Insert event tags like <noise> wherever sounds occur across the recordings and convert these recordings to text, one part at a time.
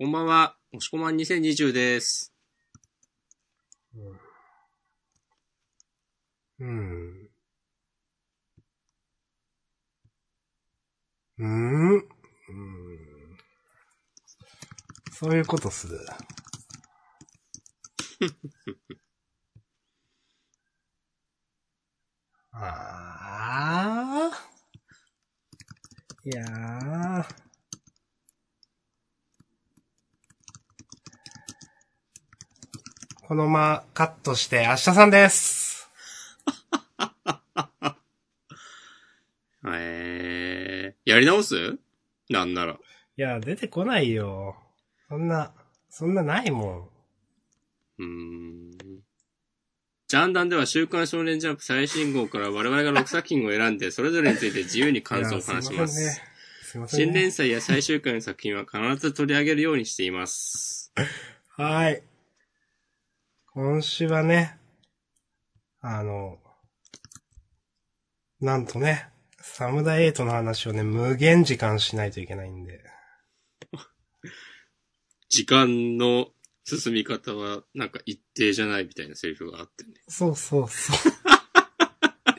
こんばんは、もしこまん2020です。うん。うん。うん。そういうことする。ああ。いやー。このままカットして明日さんです。<laughs> えー、やり直す？なんなら。いや、出てこないよ。そんな、そんなないもん。うーん。ジャンダンでは週刊少年ジャンプ最新号から我々が6作品を選んで、それぞれについて自由に感想を話します。すね。新連載や最終回の作品は必ず取り上げるようにしています。<laughs> はい。今週はね、あの、なんとね、サムダイエイトの話をね、無限時間しないといけないんで。<laughs> 時間の進み方はなんか一定じゃないみたいなセリフがあってね。そうそうそ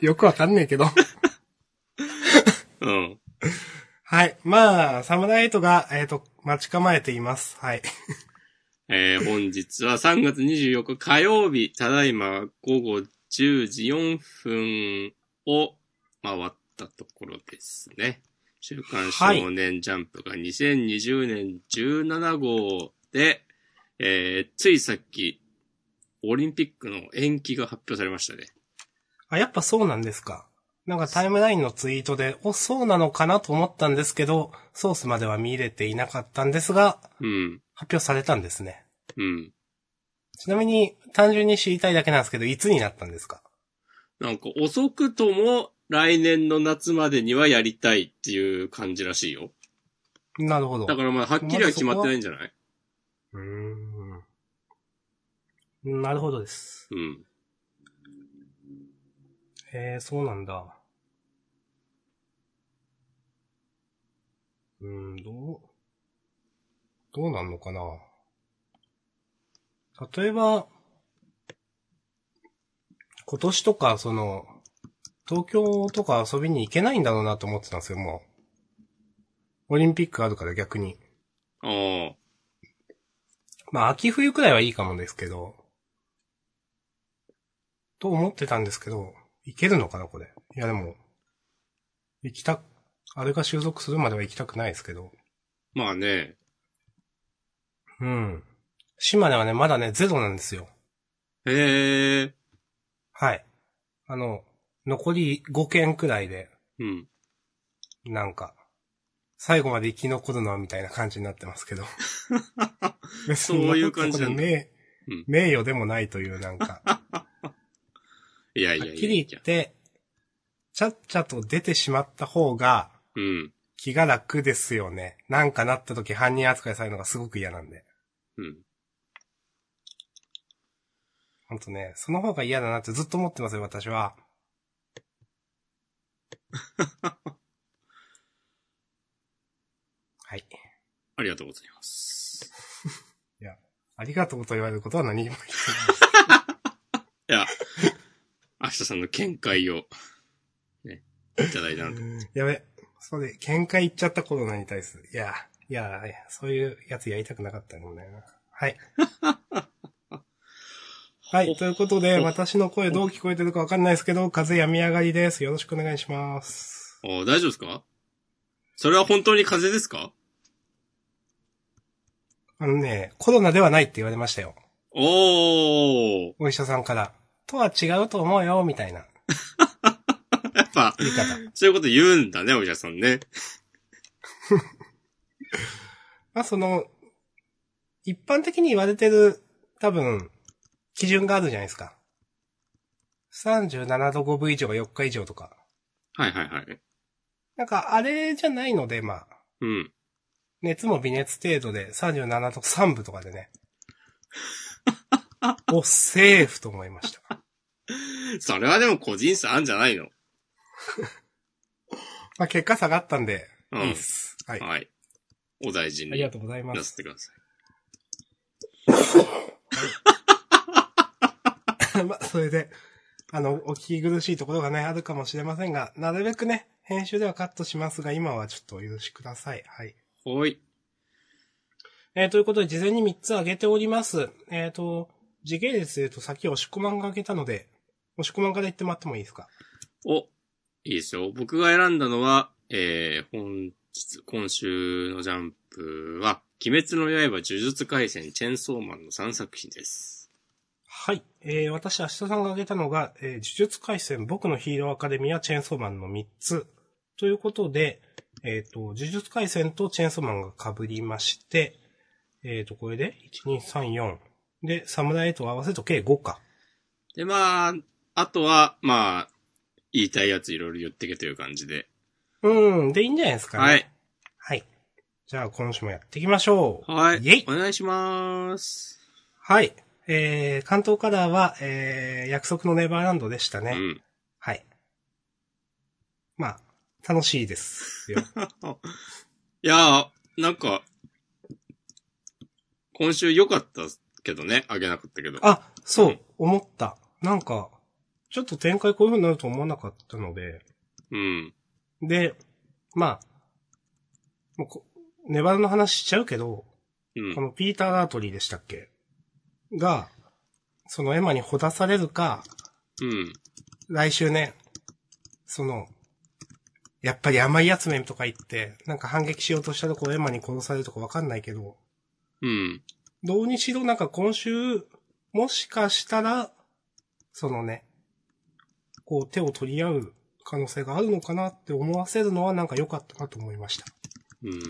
う。<laughs> よくわかんねえけど。うん。はい。まあ、サムダイエイトが、えっ、と、待ち構えています。はい。えー、本日は3月24日火曜日、ただいま午後10時4分を回ったところですね。週刊少年ジャンプが2020年17号で、えー、ついさっき、オリンピックの延期が発表されましたね。あ、やっぱそうなんですか。なんかタイムラインのツイートで、お、そうなのかなと思ったんですけど、ソースまでは見入れていなかったんですが、うん。発表されたんですね。うん。ちなみに、単純に知りたいだけなんですけど、いつになったんですか？なんか遅くとも来年の夏までにはやりたいっていう感じらしいよ。なるほど。だからまあはっきりは決まってないんじゃない？うーん。なるほどです。うん。えー、そうなんだ。うーん、どう、どうなんのかな？例えば、今年とか、その、東京とか遊びに行けないんだろうなと思ってたんですよ、もう。オリンピックあるから逆に。ああ。まあ、秋冬くらいはいいかもですけど、と思ってたんですけど、いけるのかな、これ。いや、でも、行きた、あれが収束するまでは行きたくないですけど。まあね。うん。島根はね、まだね、ゼロなんですよ。へえ。はい。あの、残り5件くらいで、うん。なんか、最後まで生き残るのはみたいな感じになってますけど。<laughs> 別そういう感じなんだそこでうん名、名誉でもないという、なんか。<laughs> いやいやいやはっきり言って、ちゃっちゃと出てしまった方がうん。気が楽ですよね。なんかなった時犯人扱いされるのがすごく嫌なんで。うん。ほんとね、その方が嫌だなってずっと思ってますよ、私は。<laughs> はい。ありがとうございます。ありがとうと言われることは何も言って <laughs> いや、明日さんの見解を、ね、いただいた。ない。やべ、それ、喧嘩言っちゃったコロナに対する。いや、いや、そういうやつやりたくなかったんだよな。<laughs> はい。はい、ということで、私の声どう聞こえてるかわかんないですけど、風病み上がりです。よろしくお願いします。あ大丈夫ですか？それは本当に風邪ですか？あのね、コロナではないって言われましたよ。おー。お医者さんから。とは違うと思うよ、みたいな <laughs> 言い方。そういうこと言うんだね、お医者さんね。<laughs> まあ、その、一般的に言われてる、多分、基準があるじゃないですか。37度5分以上が4日以上とか。はいはいはい。なんか、あれじゃないので、まあ、うん。熱も微熱程度で37度3分とかでね。<laughs> お、セーフと思いました。<laughs> それはでも個人差あるんじゃないの？<laughs> まあ、結果下がったんで、うんいいっす。はい。はい。お大事にありがとうございまなさす。ってください。<laughs> まあ、それで、あの、お聞き苦しいところがね、あるかもしれませんが、なるべくね、編集ではカットしますが、今はちょっとお許しください。はい。ほい。えー、ということで、事前に3つ挙げております。えっ、と、時系列で言うと先、押し込まんが挙げたので、押し込まんから言ってもらってもいいですか？お、いいですよ。僕が選んだのは、えー、本日、今週のジャンプは、鬼滅の刃、呪術回戦、チェンソーマンの3作品です。はい。えー、私、明日さんが挙げたのが、えー、呪術回戦、僕のヒーローアカデミア、チェーンソーマンの3つ。ということで、えっ、と、呪術回戦とチェーンソーマンが被りまして、えっ、と、これで、1、2、3、4。で、サムライと合わせると計5か。で、まあ、あとは、まあ、言いたいやついろいろ言ってけという感じで。うん、でいいんじゃないですかね。はい。はい。じゃあ、今週もやっていきましょう。はい。イェイお願いします。はい。えー、関東カラーは、えー、約束のネバーランドでしたね。うん。はい。まあ、楽しいですよ。<laughs> いやー、なんか、今週良かったけどね、あげなかったけど。あ、そう、うん思った。なんか、ちょっと展開こういう風になると思わなかったので、うん。で、まあ、もうこネバーラの話しちゃうけど、うんこ。のピーター・ラートリーでしたっけ？が、そのエマにほだされるか、うん。来週ね、その、やっぱり甘いやつめんとか言って、なんか反撃しようとしたとこエマに殺されるとかわかんないけど、うん。どうにしろなんか今週、もしかしたら、そのね、こう手を取り合う可能性があるのかなって思わせるのはなんか良かったなと思いました。うん。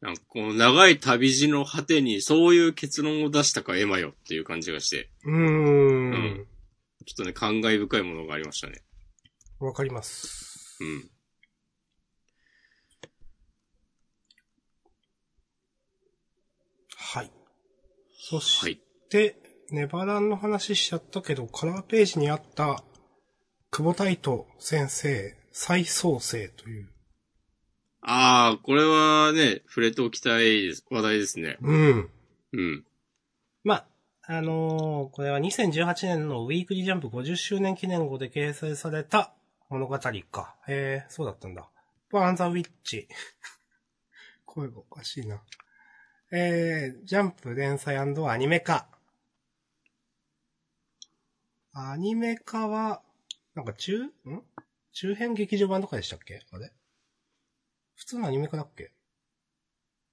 なんかこの長い旅路の果てにそういう結論を出したかエマよっていう感じがして、うーん。んちょっとね、感慨深いものがありましたね。わかります。うん。はい。そはしい。て、ネバランの話しちゃったけど、カラーページにあった、久保太斗先生、再創生という。ああ、これはね、触れておきたい話題ですね。うん。うん。まあ、あのーこれは2018年のウィークリージャンプ50周年記念号で掲載された物語か。へえ、そうだったんだ。バーンザウィッチ。<laughs> 声がおかしいな。えー、ジャンプ連載アニメ化。アニメ化は、なんか中、ん？中編劇場版とかでしたっけ？あれ？普通のアニメ化だっけ？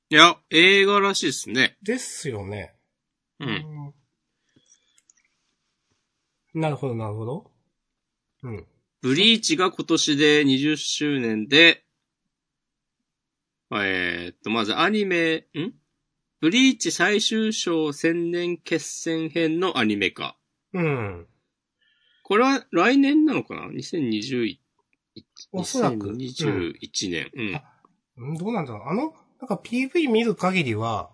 いや、映画らしいですね。ですよね。うん。うんなるほど、なるほど。うん。ブリーチが今年で20周年で、えーっと、まずアニメ、ん？ブリーチ最終章千年決戦編のアニメ化。うん。これは来年なのかな ?2021 おそらく2021年。うん。どうなんだろう。あの、なんか PV 見る限りは、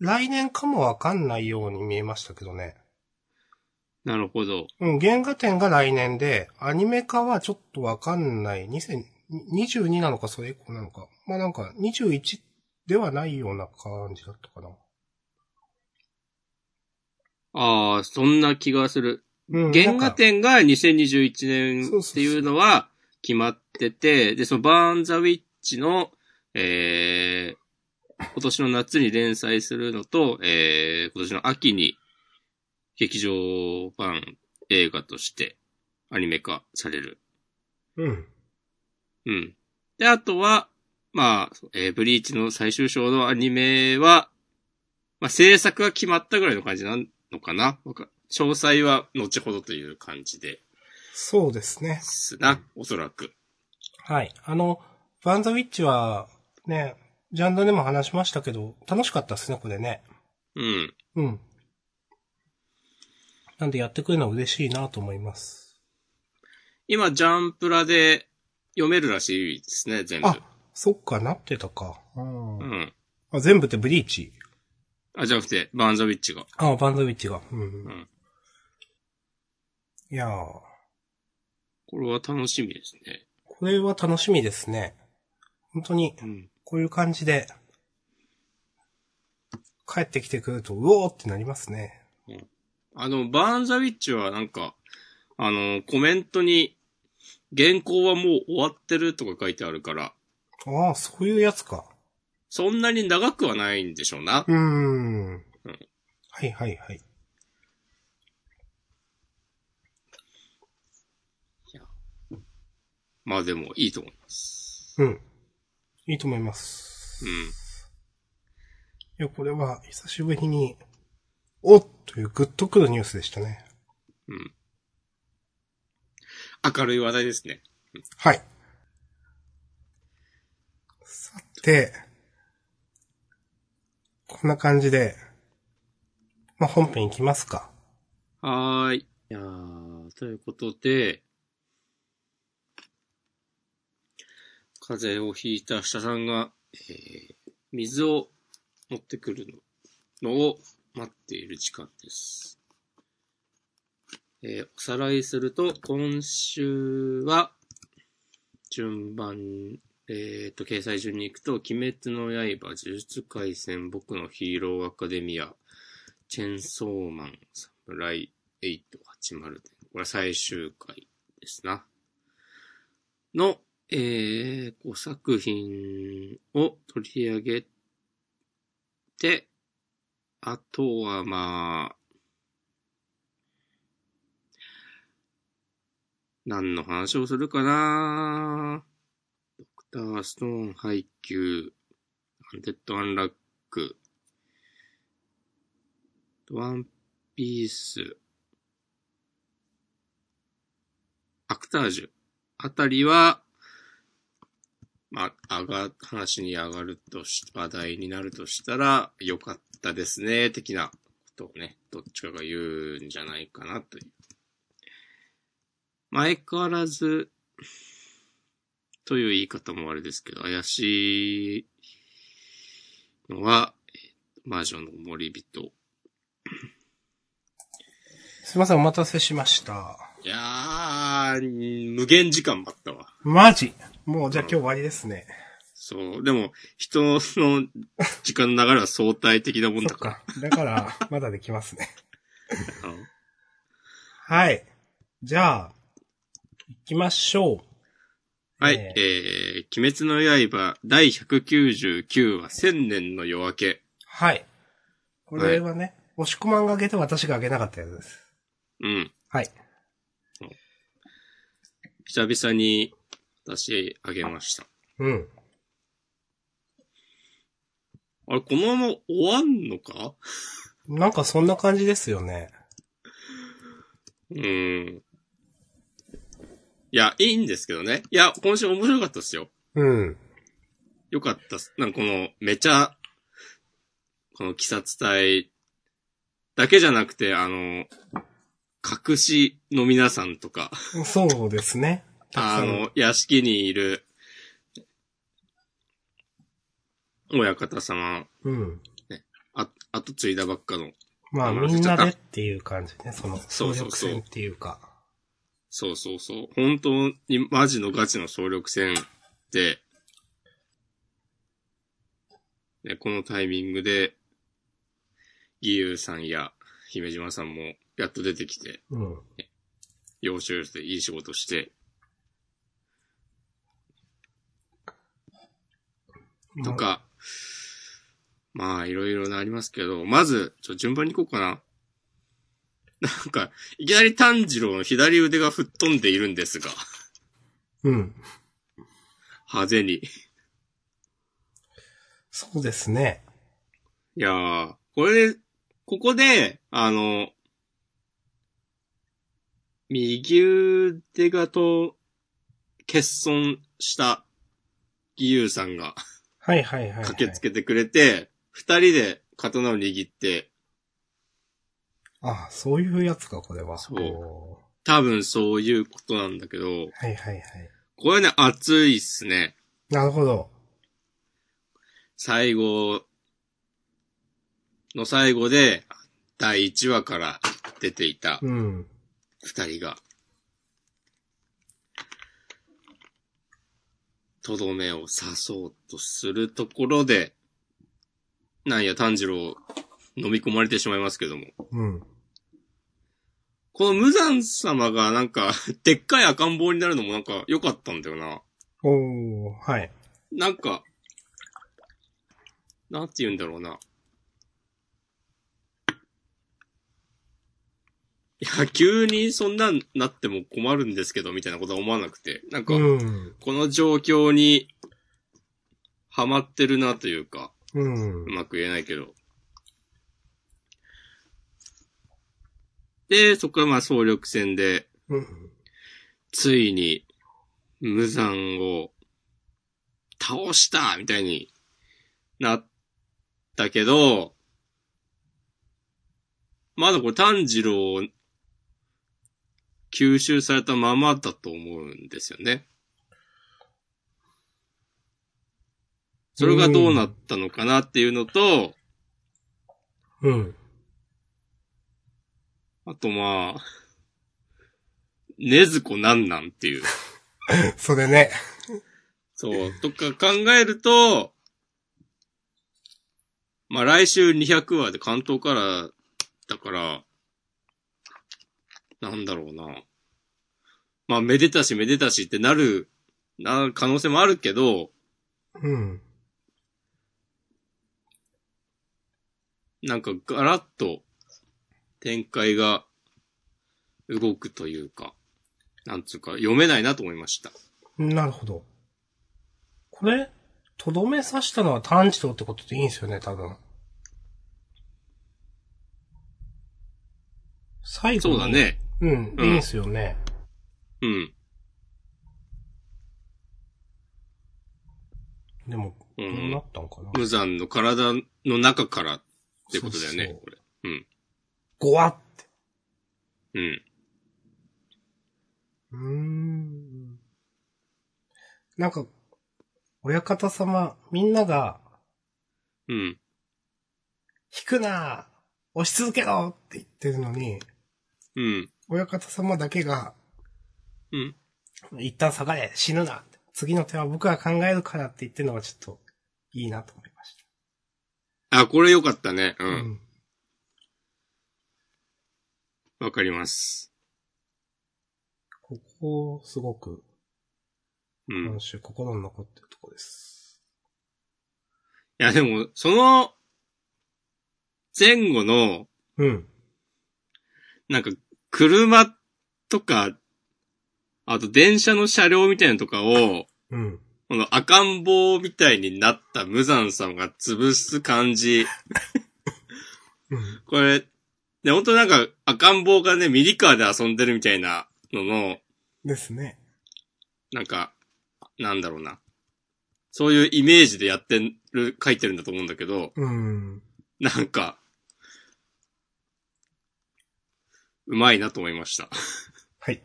来年かもわかんないように見えましたけどね。なるほど。うん、原画展が来年で、アニメ化はちょっとわかんない。2022なのかそれ以降なのか。まあなんか21ではないような感じだったかな。ああ、そんな気がする。うん。原画展が2021年っていうのは決まってて、で、そのバーンザウィッチの、えー、今年の夏に連載するのと、えー、今年の秋に劇場版映画としてアニメ化される。うん。うん。で、あとは、まあ、えーブリーチの最終章のアニメは、まあ、制作が決まったぐらいの感じなのかな？わか詳細は後ほどという感じでそうですね。すな、おそらく。はい。あの、バンザウィッチは、ね、ジャンダでも話しましたけど、楽しかったですね、これね。うん。うん。なんでやってくれるのは嬉しいなと思います。今、ジャンプラで読めるらしいですね、全部。あ、そっか、なってたか。うんうん。あ全部ってブリーチ？あ、じゃなくて、バーンザウィッチが。あ、バンザウィッチが。うん。うん。いやー、これは楽しみですね。これは楽しみですね。本当に、うん。こういう感じで、帰ってきてくると、うおーってなりますね。あの、バーンザウィッチはなんか、あの、コメントに、原稿はもう終わってるとか書いてあるから、ああ、そういうやつか。そんなに長くはないんでしょうな。うーん。はいはいはい。まあでもいいと思います。うん。いいと思います。うん。いや、これは久しぶりに、おっというグッとくるニュースでしたね。うん。明るい話題ですね。はい。さて、こんな感じで、まあ、本編いきますか。はーい。いやー、ということで、風邪をひいた下さんが、えー、水を持ってくるのを待っている時間です。えーおさらいすると、今週は、順番、えっ、と、掲載順に行くと、鬼滅の刃、呪術廻戦、僕のヒーローアカデミア、チェンソーマン、サムライ880、これは最終回ですな。の、えー、5作品を取り上げて、あとはまあ、何の話をするかな？ドクターストーン配給、アンデッドアンラック、ワンピース、アクタージュ。あたりは、まあ、上が、話に上がるとし、話題になるとしたら、良かったですね、的なことをね、どっちかが言うんじゃないかなという。前変わらず、という言い方もあれですけど、怪しいのは、えー魔女の森人。すいません、お待たせしました。いやー、無限時間待ったわ。マジもうじゃあ今日終わりですね。そう。でも、人の時間の流れは相対的なもんだから。か。だから、まだできますね。<laughs> うんはい。じゃあ、行きましょう。はい、ええー、鬼滅の刃第199話千年の夜明け。はい。これはね、押し込まんがあげて私があげなかったやつです。うん。はい。久々に私あげました。うん。あれ、このまま終わんのか？なんかそんな感じですよね。うん。いや、いいんですけどね。いや、今週面白かったですよ。うん。よかったっす。なんかこの、めちゃ、この鬼殺隊だけじゃなくて、あの、隠しの皆さんとか、そうですね。あの、屋敷にいる、親方様、うん。あ、後継いだばっかの、まあみんなでっていう感じね。その、総そうそうそう力戦っていうか。そうそうそう、本当にマジのガチの総力戦で、ね、このタイミングで、義勇さんや姫島さんもやっと出てきて、うん。要所要所でいい仕事して、まあと。か、まあ、いろいろなありますけど、まず、ちょ、順番に行こうかな。なんか、いきなり炭治郎の左腕が吹っ飛んでいるんですが、うん。派手に。いそうですね。やー、これで、ここで、あの、右腕がと、欠損した義勇さんがはいはいはい、はい。駆けつけてくれて、二人で刀を握って、あそういうやつか、これは。そうお多分そういうことなんだけど、ーはいはいはい。これね、熱いっすね。なるほど。最後の最後で、第1話から出ていたうん。二人が、とどめを刺そうとするところで、なんや炭治郎飲み込まれてしまいますけども。うん。この無惨様がなんか、<laughs> でっかい赤ん坊になるのもなんか良かったんだよな。おー、はい。なんか、なんて言うんだろうな。や、急にそんなんなっても困るんですけど、みたいなことは思わなくて。なんか、うん。この状況に、ハマってるなというか、うんう。まく言えないけど。で、そこからまあ総力戦で、うん。ついに、無惨を倒したみたいになったけど、まだこれ炭治郎を吸収されたままだと思うんですよね。それがどうなったのかなっていうのと、うん。あとまあ、ねずこなんなんっていう。<laughs> それね。そう、とか考えると、まあ来週200話で関東からだから、なんだろうな。まあめでたしめでたしってなる、なる可能性もあるけど、うん。なんかガラッと展開が動くというか、なんつうか読めないなと思いました。なるほど。これ、とどめ刺したのは炭治郎ってことでいいんですよね、多分。最後にそうだ。ね。うん、うんいいんですよね。うん。でも、う。どうんなったんかな。無惨の体の中からってことだよね、そうそうこれ。うん。ごわって。うん。うーん。なんか、親方様、みんなが、うん。引くな押し続けろって言ってるのに、うん。親方様だけが、うん。一旦下がれ死ぬな次の手は僕が考えるからって言ってるのがちょっと、いいなと思いましあ、これよかったね。う。た。うんわ、かります。ここ、すごく、うん。今週心に残ってるとこです。いや、でも、その、前後の、うん。なんか、車とか、あと電車の車両みたいなのとかを、うん。この赤ん坊みたいになった無惨さんが潰す感じ。うん。これ、ね、本当なんか赤ん坊がね、ミリカーで遊んでるみたいなのの、ですね。なんか、なんだろうな。そういうイメージでやってる、書いてるんだと思うんだけど、うん。なんか、うまいなと思いました。はい。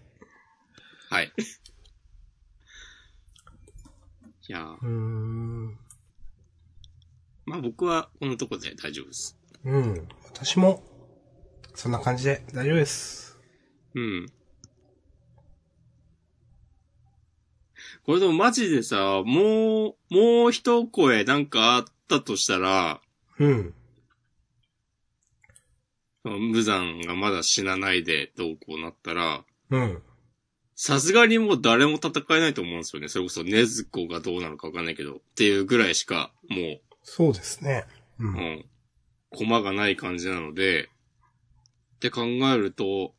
はい。いやーうーん。まあ僕はこのとこで大丈夫です。うん。私も、そんな感じで大丈夫です。うん。これでもマジでさ、もう、もう一声なんかあったとしたら、うん。無惨がまだ死なないでどうこうなったら、うん。さすがにもう誰も戦えないと思うんですよね。それこそネズコがどうなのかわかんないけど、っていうぐらいしか、もそうですね。う。う、うんん、駒がない感じなので、って考えると、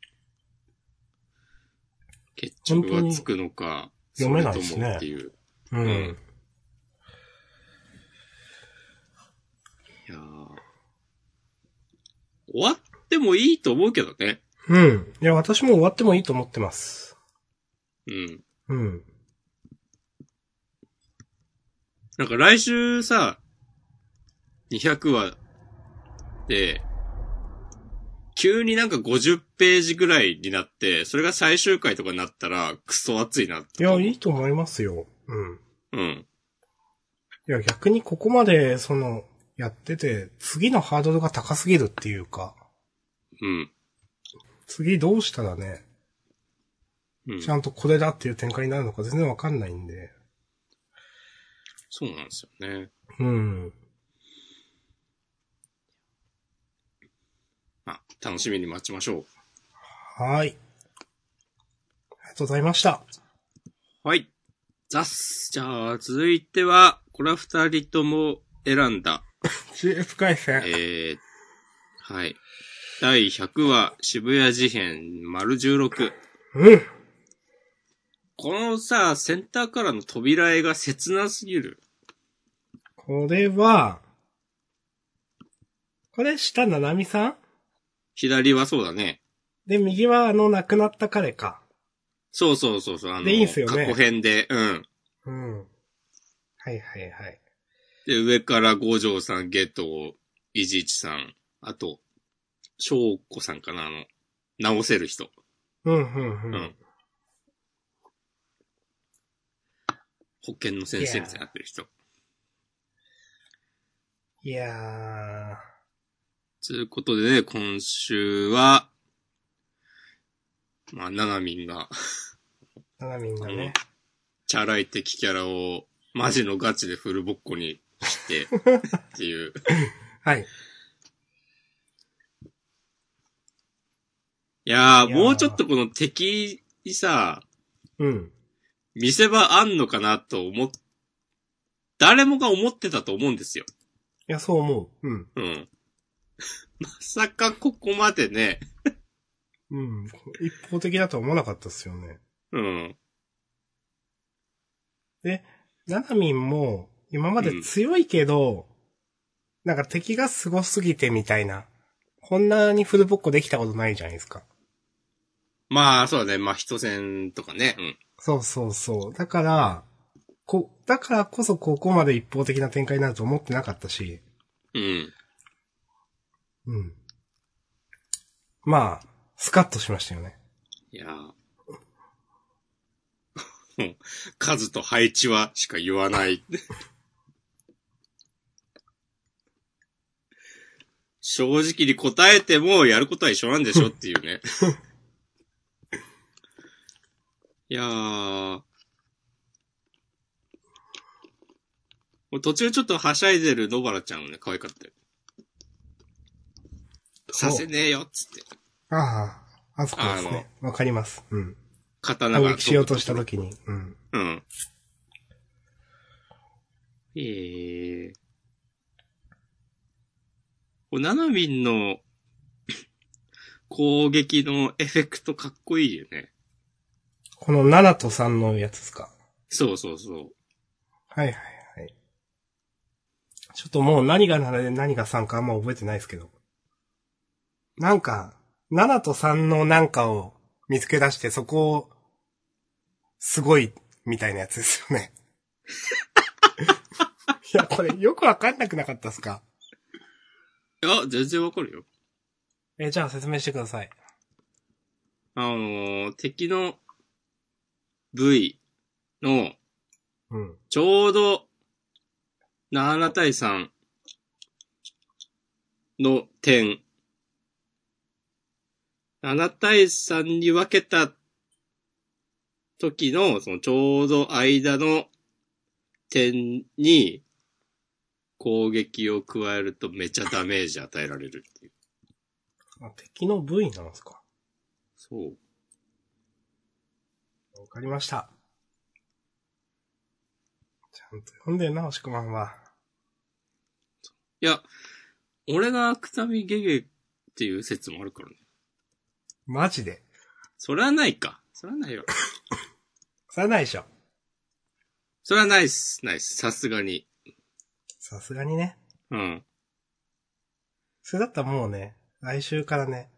決着がつくのか、読めないですねそれともっていう。うん。うんいやー終わってもいいと思うけどね。うん。いや、私も終わってもいいと思ってます。うん。うん。なんか来週さ、200話で、急になんか50ページぐらいになって、それが最終回とかになったら、クソ熱いなっていや。いいと思いますよ。うん。うん。いや、逆にここまで、その、やってて、次のハードルが高すぎるっていうか、うん。次どうしたらね、うんち。ゃんとこれだっていう展開になるのか全然わかんないんで。そうなんですよね。うん。楽しみに待ちましょう。はい。ありがとうございました。はい。ザス。じゃあ、続いては、これは二人とも選んだ、GF 回線。えー、はい。第100話、渋谷事変、丸16。うん。このさ、センターからの扉絵が切なすぎる。これは、これ下、ななみさん？左はそうだね。で、右はあの亡くなった彼か。そうそうそうそう、あの、でいいんすよね過去編で、うん。うん。はいはいはい。で、上から五条さん、ゲット、イジイチさん、あと、翔子さんかな、あの、直せる人。うん、うん、うん。うん。保険の先生みたいになってる人。いやー。ということでね、今週は、まあ、ナナミンが、ななみんがね。チャラい敵キャラを、マジのガチでフルボッコにして、っていう。<laughs> はい。いやー、もうちょっとこの敵にさ、うん。見せ場あんのかなと思っ、誰もが思ってたと思うんですよ。いや、そう思う。うん。うん。<laughs> まさかここまでね、うん。一方的だとは思わなかったっすよね。うん。で、ナナミンも、今まで強いけど、なんか敵が凄すぎてみたいな。こんなにフルボッコできたことないじゃないですか。まあ、そうだね。まあ、人戦とかね。うん。そうそうそう。だから、こ、だからこそここまで一方的な展開になると思ってなかったし、うん。うん。まあ、スカッとしましたよね。いやーもう <laughs> 数と配置はしか言わない。<laughs> 正直に答えてもやることは一緒なんでしょっていうね。<laughs> いやー。途中ちょっとはしゃいでる野原ちゃんもね、可愛かったよ。させねえよっつって。ああ、あそこですね。わかります。うん。刀が。反撃しようとした時に。うん。うん。ええこうナナミンの <coughs> 攻撃のエフェクトかっこいいよね。この7と3のやつですか？そうそうそう。はいはいはい。ちょっともう何が7で何が3かあんま覚えてないですけど。なんか、7と3のなんかを見つけ出してそこを、すごい、みたいなやつですよね。<laughs> いや、これよくわかんなくなかったっすか？いや、全然わかるよ。え、じゃあ説明してください。あのー敵の部位のうん。ちょうど7対3の点。7対3に分けた時の、そのちょうど間の点に攻撃を加えるとめちゃダメージ与えられるっていう。あ敵の部位なんですか？そう。わかりました。ちゃんと読んでんな、押し込まんは。いや、俺がくたみゲゲっていう説もあるからね。マジで？それはないか。それはないよ。<coughs> それはないでしょ。それはないっす。ないっす。さすがに。さすがにね。うん。それだったらもうね、来週からね、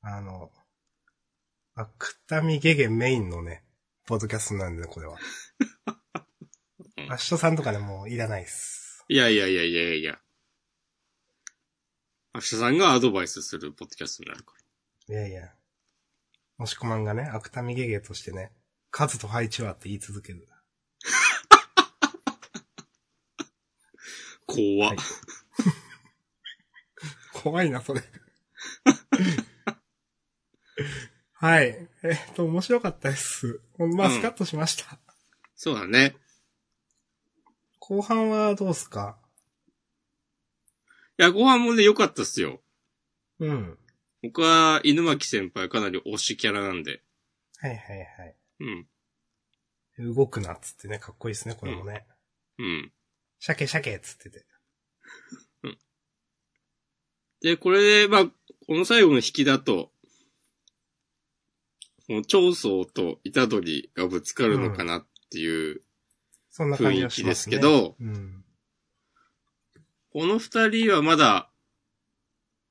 あの、あ、くったみゲゲメインのね、ポッドキャストなんでね、これは。う <laughs> ん明日さんとかね、もういらないっす。いやいやいやいやいや。明日さんがアドバイスするポッドキャストになるから。いやいや。もしこまんがね、アクタミゲゲとしてね、数と配置はって言い続ける。<laughs> 怖っ。はい <laughs> 怖いな、それ。はい。えっと、面白かったです。まあ、うんスカッとしました。そうだね。後半はどうすか？いや、ご飯もね、良かったっすよ。うん。僕は犬巻先輩かなり推しキャラなんで。はいはいはい。うん。動くなっつってね、かっこいいですね、これもね。うん。鮭鮭っつってて。で、これで、まあ、この最後の引きだと、この長宗と虎杖がぶつかるのかなっていう。雰囲気ですけどうん。この二人はまだ、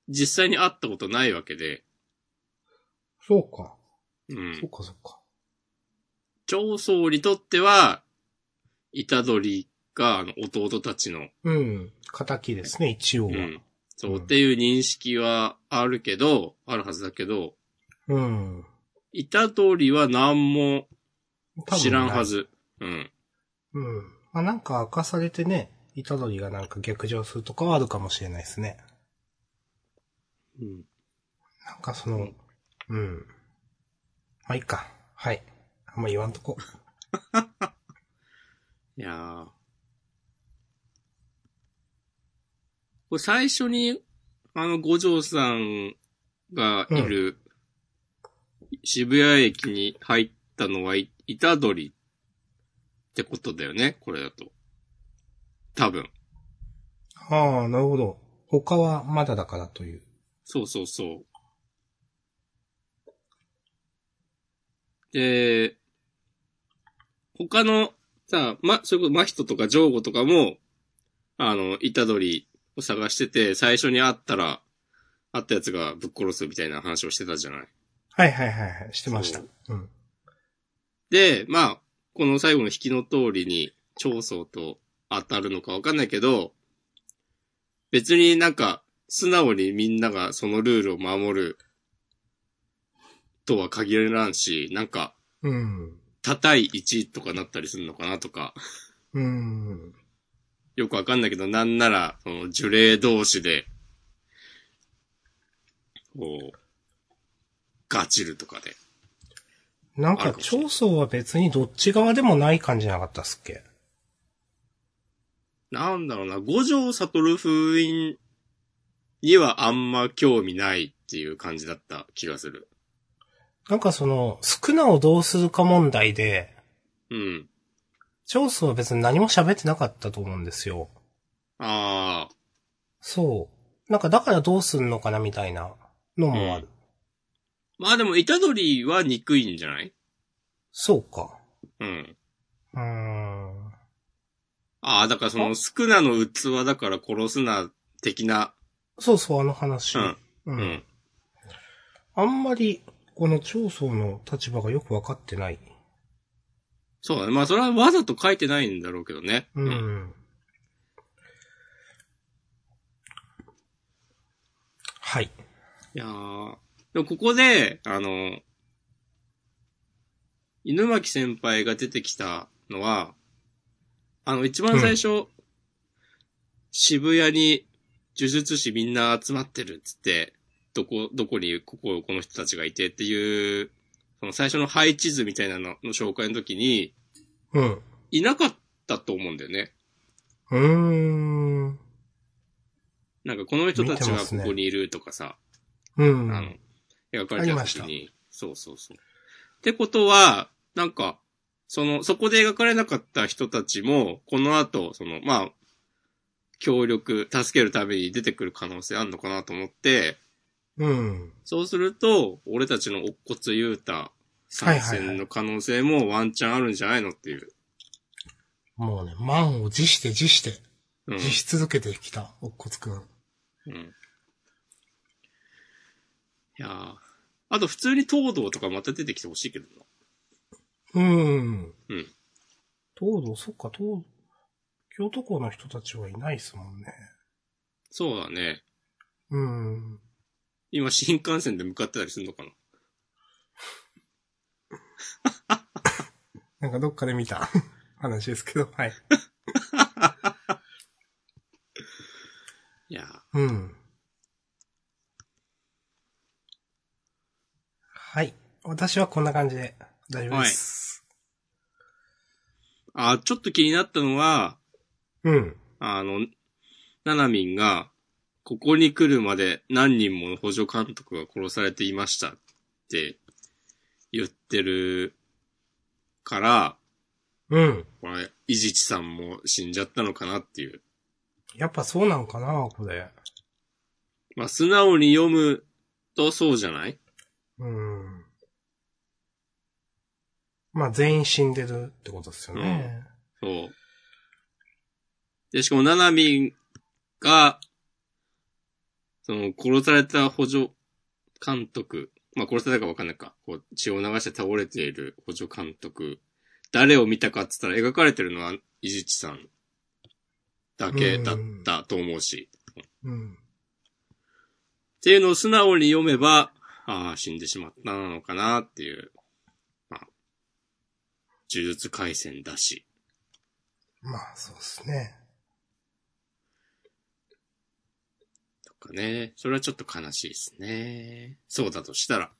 実際に会ったことないわけで、そうか。うんそ。うかそうか。長宗にとっては、虎杖が、あの、弟たちの、うん。仇ですね、一応は。うん。そう、うんっていう認識はあるけど、あるはずだけど、うん。虎杖は何も知らんは。ず。うん。うん。まあなんか明かされてね、虎杖がなんか逆上するとかはあるかもしれないですね。うん。なんかその、うん。まあいいか。はい。あんま言わんとこ。<laughs> いやー。これ最初に、あの、五条さんがいる、渋谷駅に入ったのは、い虎杖ってことだよね、これだと。多分。ああ、なるほど。他はまだだからという。そうそうそう。で、他の、さ、ま、それこそ真人とかジョーゴとかも、あの、虎杖を探してて、最初に会ったら、会ったやつがぶっ殺すみたいな話をしてたじゃない。はいはいはいはい。してましたそう。うん。で、まあ、この最後の引きの通りに、長宗と当たるのかわかんないけど、別になんか、素直にみんながそのルールを守る、とは限らんし、なんか、うん。他対1とかなったりするのかなとか、うん。よくわかんないけど、なんなら、その呪霊同士で、こう、ガチるとかで。なんか、長宗は別にどっち側でもない感じなかったっすっけ？なんだろうな、五条悟封印にはあんま興味ないっていう感じだった気がする。なんかその、少なをどうするか問題で、うん。長宗は別に何も喋ってなかったと思うんですよ。ああ、そう。なんかだからどうすんのかなみたいなのもある。まあでも、虎杖は憎いんじゃない？そうか。うん。うーん。ああ、だからその、少なの器だから殺すな、的な。そうそう、あの話。うん。うんうん。あんまり、この長宗の立場がよくわかってない。そうだね。まあ、それはわざと書いてないんだろうけどね。う。ん。はい。いやーでもここで、あの、犬巻先輩が出てきたのは、あの、一番最初、渋谷に呪術師みんな集まってるっつって、どこ、どこにここ、この人たちがいてっていう、その最初の配置図みたいなのの紹介の時に、うん。いなかったと思うんだよね。うーん。なんかこの人たちがここにいるとかさ、うん。あの、描かれてたありました時に、そうそうそう。ってことは、なんか、その、そこで描かれなかった人たちも、この後、その、まあ、協力、助けるために出てくる可能性あるのかなと思って、うん。そうすると、俺たちの乙骨雄太参戦の可能性もワンチャンあるんじゃないのっていう。もうね、満を持して持して、うん。持し続けてきた、おっこつくん。うん。いやーあと普通に東堂とかまた出てきてほしいけどな。うん。うん。東堂、そっか、東、京都校の人たちはいないですもんね。そうだね。うん。今新幹線で向かってたりするのかな <laughs> なんかどっかで見た話ですけど、はい。<laughs> いやうん。はい。私はこんな感じで大丈夫です。あ、ちょっと気になったのは、うん。あの、ななみんが、ここに来るまで何人もの補助監督が殺されていましたって言ってるから、うん。これ、伊地知さんも死んじゃったのかなっていう。やっぱそうなんかな、これ。まあ、素直に読むとそうじゃないうん。まあ全員死んでるってことですよね。そう。で、しかも、ナナミンが、その、殺された補助監督、まあ、殺されたかわかんないか、こう、血を流して倒れている補助監督、誰を見たかって言ったら描かれてるのは、伊地知さんだけだったと思うし、うん。っていうのを素直に読めば、ああ、死んでしまったのかなっていう、まあ、呪術回戦だし、まあそうですね。とかね。それはちょっと悲しいですね。そうだとしたら。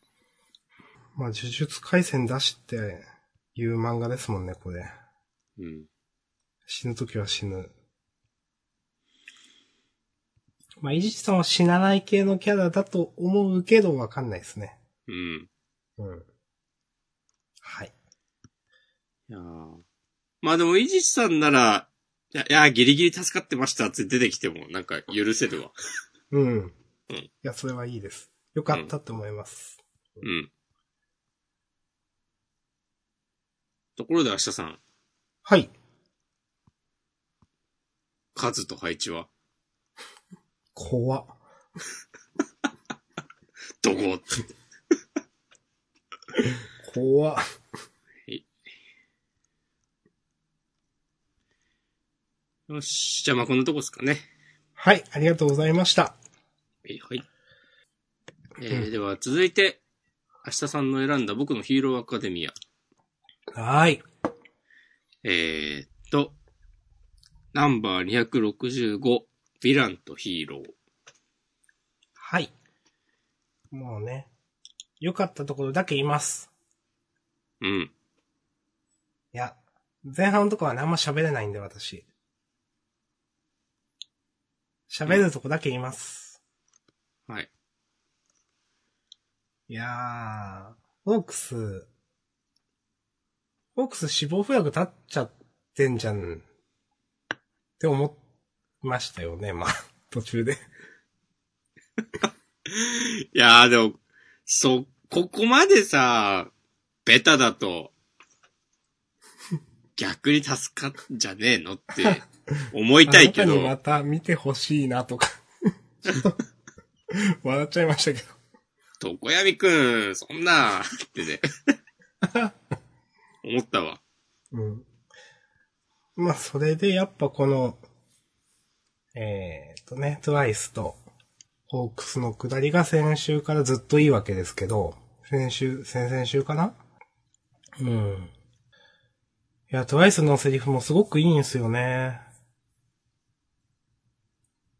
まあ呪術回戦出しっていう漫画ですもんね、これ。うん。死ぬときは死ぬ。まあ、イジチさんは死なない系のキャラだと思うけどわかんないですね。うん。うん。はい。いやーまあでも、イジチさんなら、いや、いや、ギリギリ助かってましたって出てきても、なんか許せるわ。うん。いや、それはいいです。よかったと思います。うん。ところで明日さん、はい。数と配置は？怖っ。<laughs> どこ？怖っ。よし。じゃあまあこんなとこですかね。はい、ありがとうございました。はい。はい。えーでは続いて、明日さんの選んだ僕のヒーローアカデミア。はい。えーっと、ナンバー265、ヴィランとヒーロー。はい。もうね、良かったところだけ言います。うん。いや、前半のところはねあんま喋れないんで、私。喋るとこだけ言います。はい。いやー、ホークス、ホークス死亡フラグ立っちゃってんじゃん。って思いましたよね、まあ、<laughs> 途中で。<laughs> いやーでも、そ、ここまでさ、ベタだと、逆に助かんじゃねえのって思いたいけどあなたに、また見てほしいなとか。ちょっと笑っちゃいましたけど。床闇くん、そんな、ってね。<laughs> 思ったわ。うん。まあ、それでやっぱこの、えーっとね、トゥワイスと、ホークスの下りが先週からずっといいわけですけど、先週、先々週かな？うん。いや、トゥワイスのセリフもすごくいいんですよね。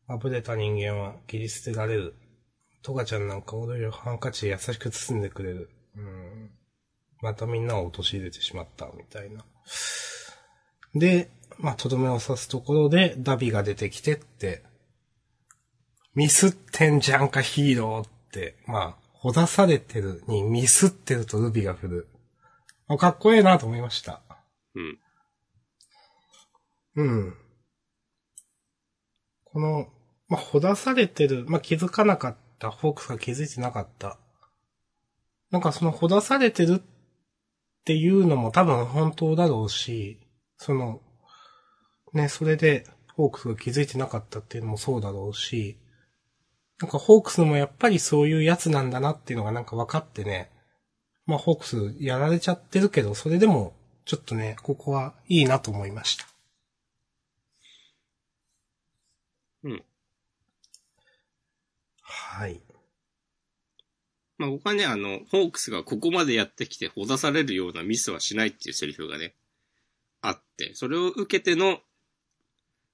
あぶれた人間は切り捨てられる。トガちゃんなんか踊りをハンカチで優しく包んでくれる。うん。またみんなを陥れてしまった、みたいな。で、まあ、とどめを刺すところで、ダビが出てきてって、ミスってんじゃんかヒーローって、まあ、ほだされてるにミスってるとルビが振る。あかっこええなと思いました。うん。うん。この、まあ、ほだされてる、まあ、気づかなかった、ホークスが気づいてなかった。なんかそのほだされてるっていうのも多分本当だろうし、その、ね、それでホークスが気づいてなかったっていうのもそうだろうし、なんかホークスもやっぱりそういうやつなんだなっていうのがなんか分かってね、まあホークスやられちゃってるけど、それでもちょっとね、ここはいいなと思いました。うん。はい。まあ、僕はね、あの、ホークスがここまでやってきて、ほだされるようなミスはしないっていうセリフがね、あって、それを受けての、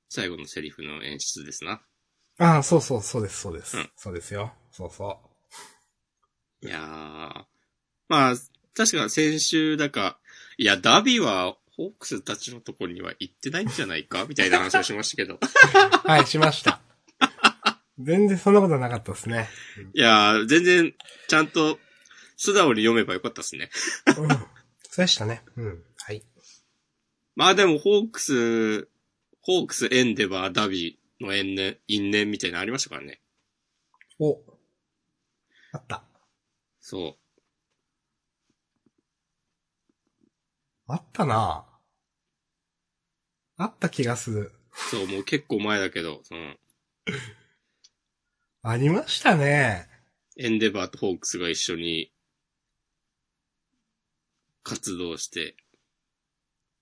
最後のセリフの演出ですな。ああ、そうそう、そうです、そうです。うんそうですよ。そうそいやー。まあ、確か先週だか、いや、ダビは、ホークスたちのところには行ってないんじゃないかみたいな話をしましたけど。う。<laughs> はい、しました。全然そんなことなかったですね。いやー、全然、ちゃんと、素直に読めばよかったっすね。うん。そうでしたね。うん。はい。まあでも、ホークス、ホークス、エンデバー、ダビーの因縁、因縁みたいなのありましたからね。お。あった。そう。あったなあった気がする。そう、もう結構前だけど、その、<laughs> ありましたね。エンデバーとホークスが一緒に活動して、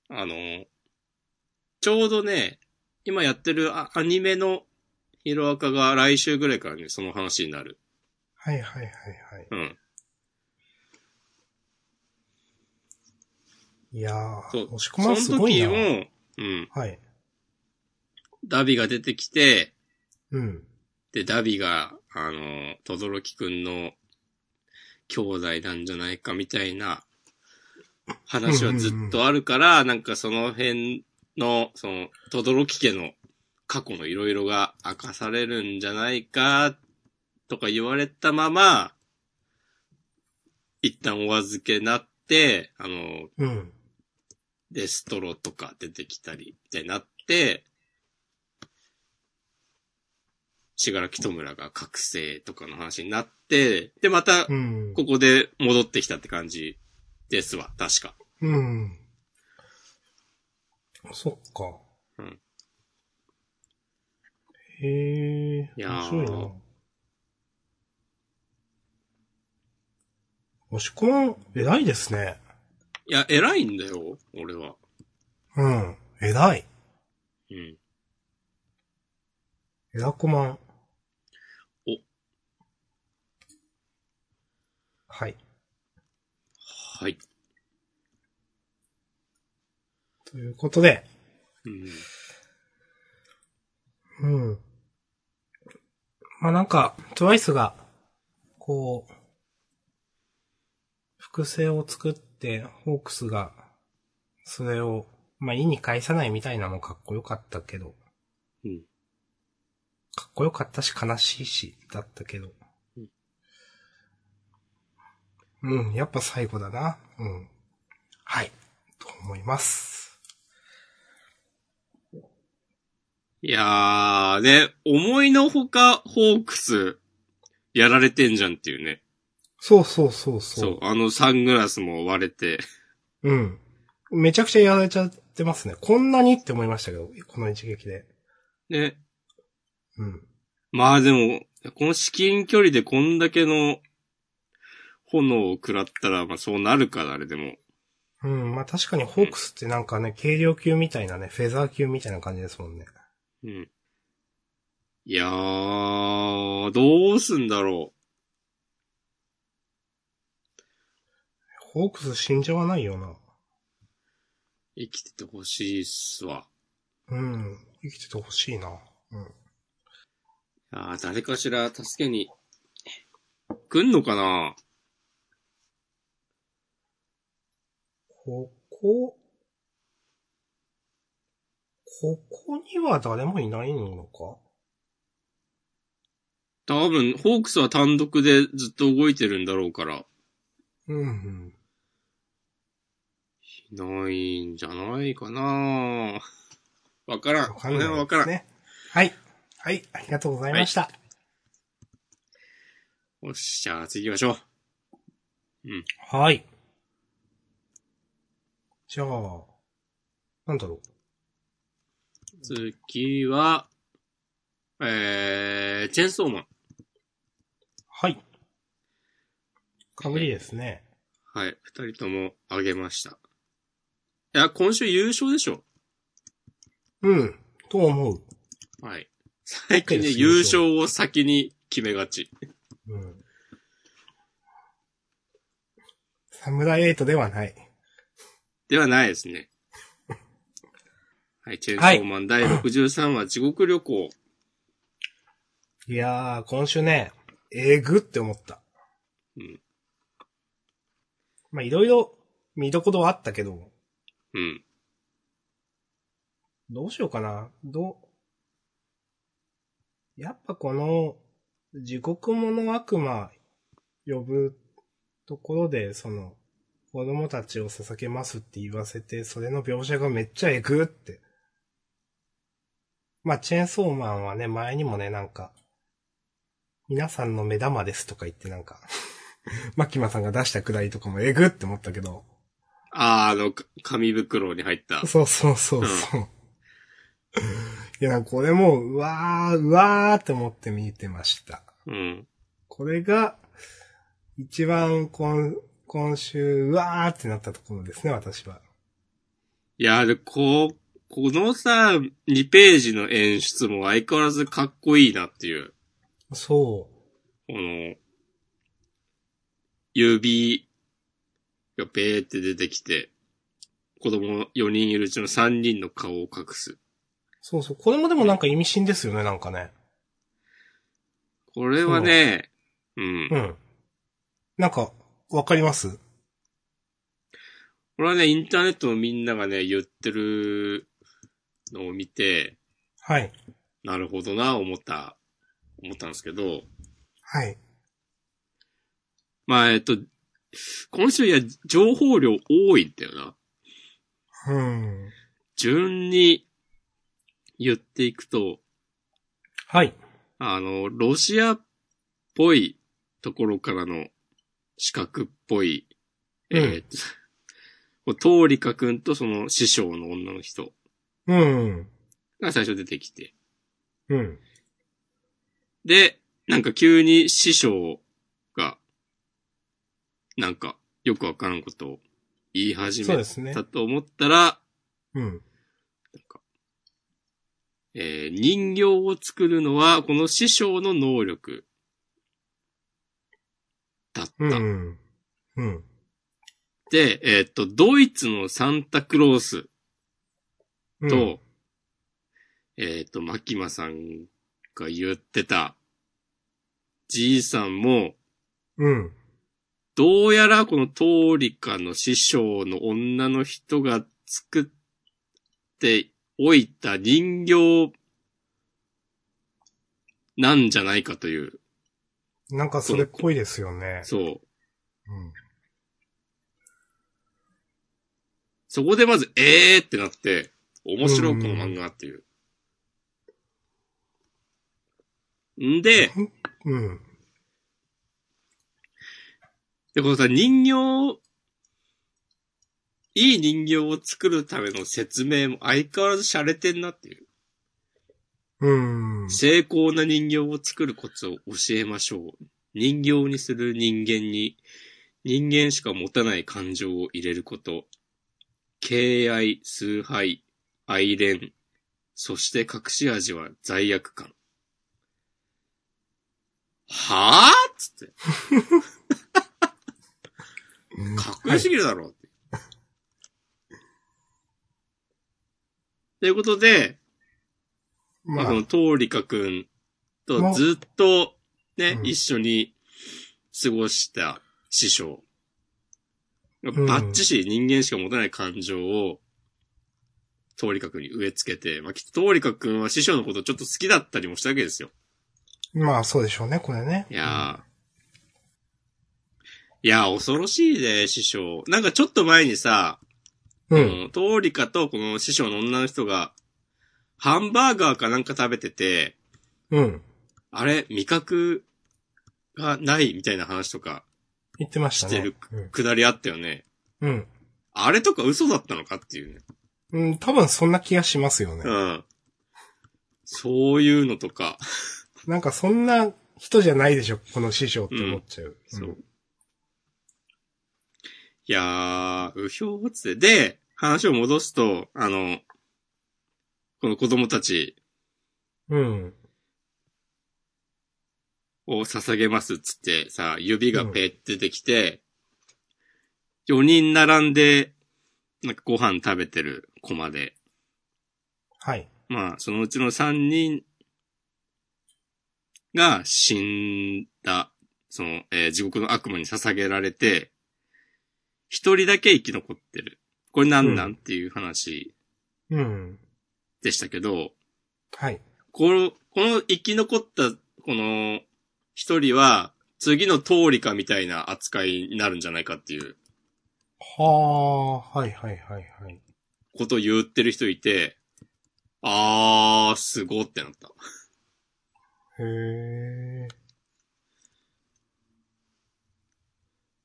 あの、ちょうどね、今やってるアアニメのヒロアカが来週ぐらいからね、その話になる。はいはいはいはい。うん。いやー、そう。押し込まんすそのごいな。時も、うん。はい。ダビが出てきて、うん。で、ダビが、あの、とどろきくんの兄弟なんじゃないかみたいな話はずっとあるから、なんかその辺の、その、とどろき家の過去のいろいろが明かされるんじゃないか、とか言われたまま、一旦お預けなって、あの、うん。デストロとか出てきたり、みたいになって、しがらきとむらが覚醒とかの話になって、で、またう、ん。ここで戻ってきたって感じですわ、確か。うん。そっか。うん。へえ。いやー面白いな。押し込まん、偉いですね。いや、偉いんだよ、俺は。うん。偉い。うん。偉こまん。お。はい。はい。ということで、うん。うん。まあなんか、トゥワイスが、こう、複製を作って、ホークスが、それを、まあ意に返さないみたいなのかっこよかったけど、うん。かっこよかったし悲しいし、だったけど。うん、やっぱ最後だな。うん。はい。と思います。いやー、ね、思いのほか、ホークス、やられてんじゃんっていうね。そうそうそうそう。そう、あのサングラスも割れて。うん。めちゃくちゃやられちゃってますね。こんなにって思いましたけど、この一撃で。ね。うん。まあでも、この至近距離でこんだけの炎を食らったら、まあそうなるから、あれでも。うん、まあ確かにホークスってなんかね、軽量級みたいなね、フェザー級みたいな感じですもんね。うん。いやー、どうすんだろホークス死んじゃわないよな。う。生きててほしいっすわ。うん。生きててほしいな。うん。いやー、誰かしら助けに、来んのかな？ここ、ここには誰もいないのか？多分、ホークスは単独でずっと動いてるんだろうから、うん、うん。いないんじゃないかなわからん。この辺はわからん。ね。はい。はい、ありがとうございました。よし、じゃあ次行きましょう。はい。じゃあ、なんだろ次は、えー、チェンソーマン。う。はい。かぶりですね。はい。二人ともあげました。いや、今週優勝でしょうん。と思う。はい。最近ね、優勝を先に決めがち。うん。サムライエイトではない。ではないですね。はい、チェンソーマン第63話、地獄旅行。いやー、今週ね、えぐって思った。うん。まあ、いろいろ見どころはあったけど、うん。どうしようかな。どう、やっぱこの、地獄者悪魔呼ぶところで、その、子供たちを捧げますって言わせて、それの描写がめっちゃエグって。まあ、チェーンソーマンはね、前にもね、なんか、皆さんの目玉ですとか言ってなんか、マキマさんが出したくだりとかもエグって思ったけど、あー、あの、か紙袋に入った。そうそうそうそう。いや、なんかこれもう、うわー、うわーって思って見てました。うん。これが、一番今、今週、うわーってなったところですね、私は。いや、で、こう、このさ、2ページの演出も相変わらずかっこいいなっていう。そこの、指がペーって出てきて、子供4人いるうちの3人の顔を隠す。う。そうそう。これもでもなんか意味深ですよね、なんかね。これはね、うん。うん。なんか、わかります？これはね、インターネットのみんながね、言ってるのを見て、はい。なるほどな、思った、思ったんですけど、はい。まあ、えっと、今週いや、情報量多いんだよな。うん。順に言っていくと、はい。あの、ロシアっぽいところからの四角っぽい、うんえーと、<laughs> こう通りかくんとその師匠の女の人うん。が最初出てきて、うん。で、なんか急に師匠が、なんかよくわからんことを言い始めそうですねた。と思ったら、うん。なんか、えー人形を作るのはこの師匠の能力だった。うん。うん。で、えーっと、ドイツのサンタクロースうんと、えーっと、マキマさんが言ってた、じいさんも、うん。どうやらこのトーリカの師匠の女の人が作っておいた人形なんじゃないかという、なんかそれっぽいですよね。そう。うん。そこでまず、えーってなって、面白いこの漫画っていう。んで、うん。で、このさ、人形、いい人形を作るための説明も相変わらず洒落てんなっていう。うん。精巧な人形を作るコツを教えましょう。人形にする人間に、人間しか持たない感情を入れること。敬愛、崇拝、愛恋、そして隠し味は罪悪感。はぁ？つって。かっこよすぎるだろうって。ということで、まあ、まあこの、トーリカくんともずっとね、うん一緒に過ごした師匠。んバッチし人間しか持たない感情を、トーリカくんに植え付けて、まあ、きっとトーリカくんは師匠のことちょっと好きだったりもしたわけですよ。まあそうでしょうね、これね。いやー。いやー、恐ろしいね、師匠。なんかちょっと前にさ、うん。うん、トーリカとこの師匠の女の人が、ハンバーガーかなんか食べてて、うん。あれ、味覚がないみたいな話とか、言ってましたね。してるくだりあったよね。うん。あれとか嘘だったのかっていうね。うん。うん、多分そんな気がしますよね。うん。そういうのとか、なんかそんな人じゃないでしょ、この師匠って思っちゃう。そう。いやー、うひょーっつって。で、話を戻すと、あの、この子供たちうん。を捧げますっつってさ、指がペって出てきて、4人並んで、なんかご飯食べてるコマで、はい。まあ、そのうちの3人が死んだ、その、えー地獄の悪魔に捧げられて、一人だけ生き残ってる。これなんなん、うんっていう話うん。でしたけど、はい。この、この生き残った、この、一人は、次の通りかみたいな扱いになるんじゃないかっていうはあ、はいはいはいはい。ことを言ってる人いて、あー、すごってなった。へえ。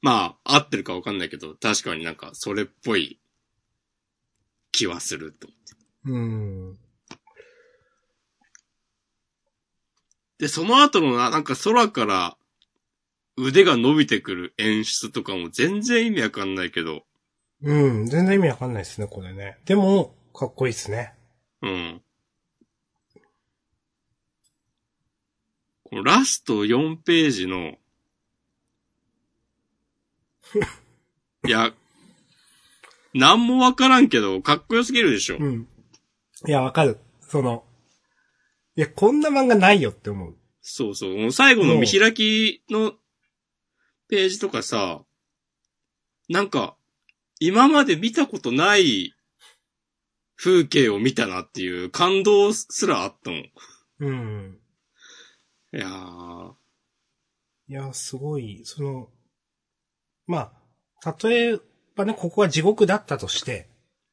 まあ、合ってるかわかんないけど、確かになんかそれっぽい気はすると思って。うん。で、その後のな、なんか空から腕が伸びてくる演出とかも全然意味わかんないけど、うん。全然意味わかんないですね、これね。でも、かっこいいですね。うん。このラスト4ページの、<laughs> いや、なんもわからんけど、かっこよすぎるでしょ。うん。いや、わかる。その、いや、こんな漫画ないよって思う。そうそう。もう最後の見開きのページとかさ、なんか、今まで見たことない風景を見たなっていう感動すらあったもん。いうん。やー、いや、すごい、その、まあ、例えばね、ここが地獄だったとして、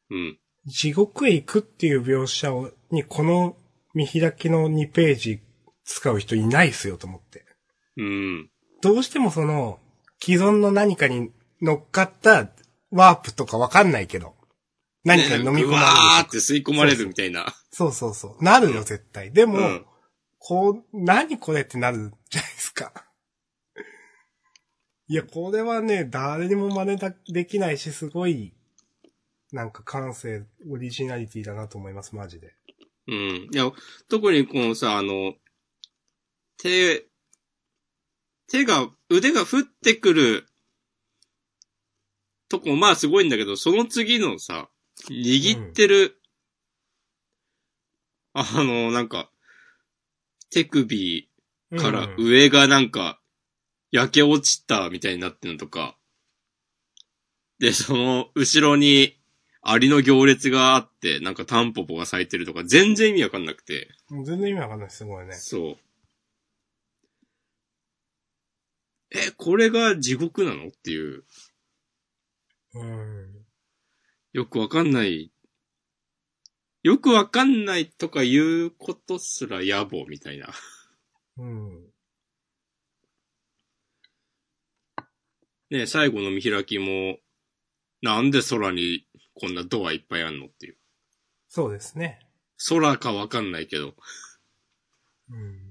うん。地獄へ行くっていう描写を、にこの見開きの2ページ使う人いないですよと思って。うん。どうしてもその、既存の何かに乗っかったワープとかわかんないけど、何かに飲み込まれるわーっ。て吸い込まれるみたいな。そうそうそう。なるよ、絶対。でも、うん。こう、何これってなるじゃないですか。<laughs> いや、これはね、誰にも真似だできないし、すごい、なんか感性、オリジナリティだなと思います、マジで。うん。いや、特にこのさ、あの、手、手が、腕が降ってくるとこ、まあすごいんだけど、その次のさ、握ってる、あの、なんか、手首からうん上がなんか、焼け落ちたみたいになってるのとか、で、その後ろに、アリの行列があって、なんかタンポポが咲いてるとか、全然意味わかんなくて。全然意味わかんない、すごいね。そう。え、これが地獄なの？っていう、うん。よくわかんない。よくわかんないとかいうことすら野暮みたいな。うん。ね、最後の見開きも、なんで空にこんなドアいっぱいあんのっていう。そうですね。空かわかんないけど。うん。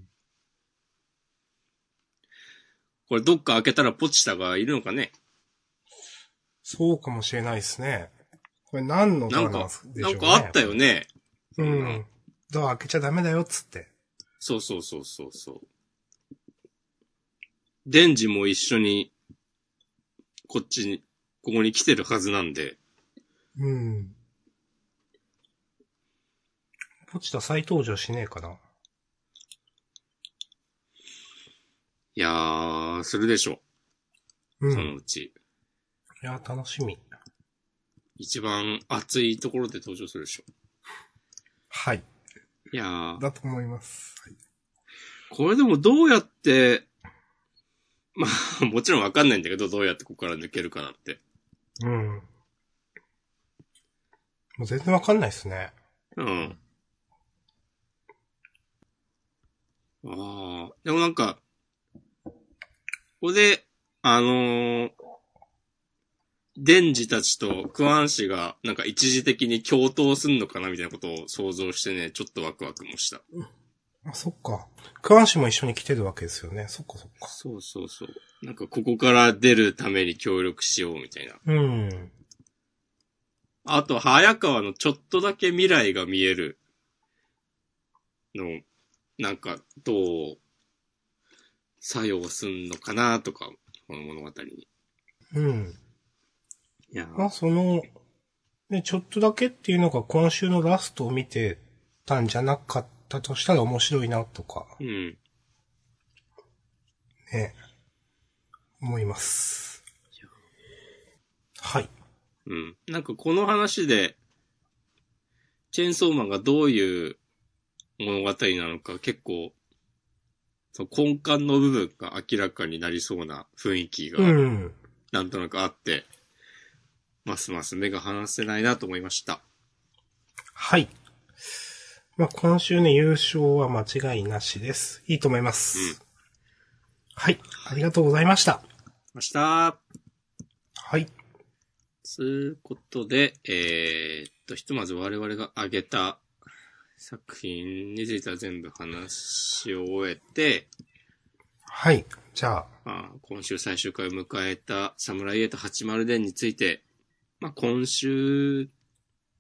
これどっか開けたらポチタがいるのかね？そうかもしれないですね。これ何のドなんかアなんでしょう、ね。なんかあったよ。ね。うん。ドア開けちゃダメだよ、つって。そうそうそうそうそう。デンジも一緒に、こっちに、ここに来てるはずなんで。うん。ポチタ再登場しねえかな。いやー、するでしょ。そうん。のうち。いや、楽しみ。一番熱いところで登場するでしょ。はい。いやー、だと思います。はいこれでもどうやって、まあ、<laughs> もちろんわかんないんだけど、どうやってここから抜けるかなって。うん。もう全然わかんないですね。うん。ああ、でもなんか、ここで、あのー、デンジたちとクワン氏がなんか一時的に共闘すんのかなみたいなことを想像してね、ちょっとワクワクもした。あ、そっか。クワン氏も一緒に来てるわけですよね。そっかそっか。そうそうそう。なんかここから出るために協力しようみたいな。うん。あと、早川のちょっとだけ未来が見えるの、なんか、どう作用すんのかなとか、この物語に。うん。いやまあ、その、ね、ちょっとだけっていうのが今週のラストを見てたんじゃなかったとしたら面白いなとか、うん。ね、思います。はい。うん。なんかこの話で、チェーンソーマンがどういう物語なのか、結構、そう根幹の部分が明らかになりそうな雰囲気が、うん。なんとなくあって、ますます目が離せないなと思いました。はい。まあ、今週ね、優勝は間違いなしです。いいと思います。うんはい。ありがとうございました。ました。はい。つうことで、えーっと、ひとまず我々が挙げた作品については全部話を終えて、はい。じゃあ、まあ、今週最終回を迎えたサムライエイト80伝について、まあ、今週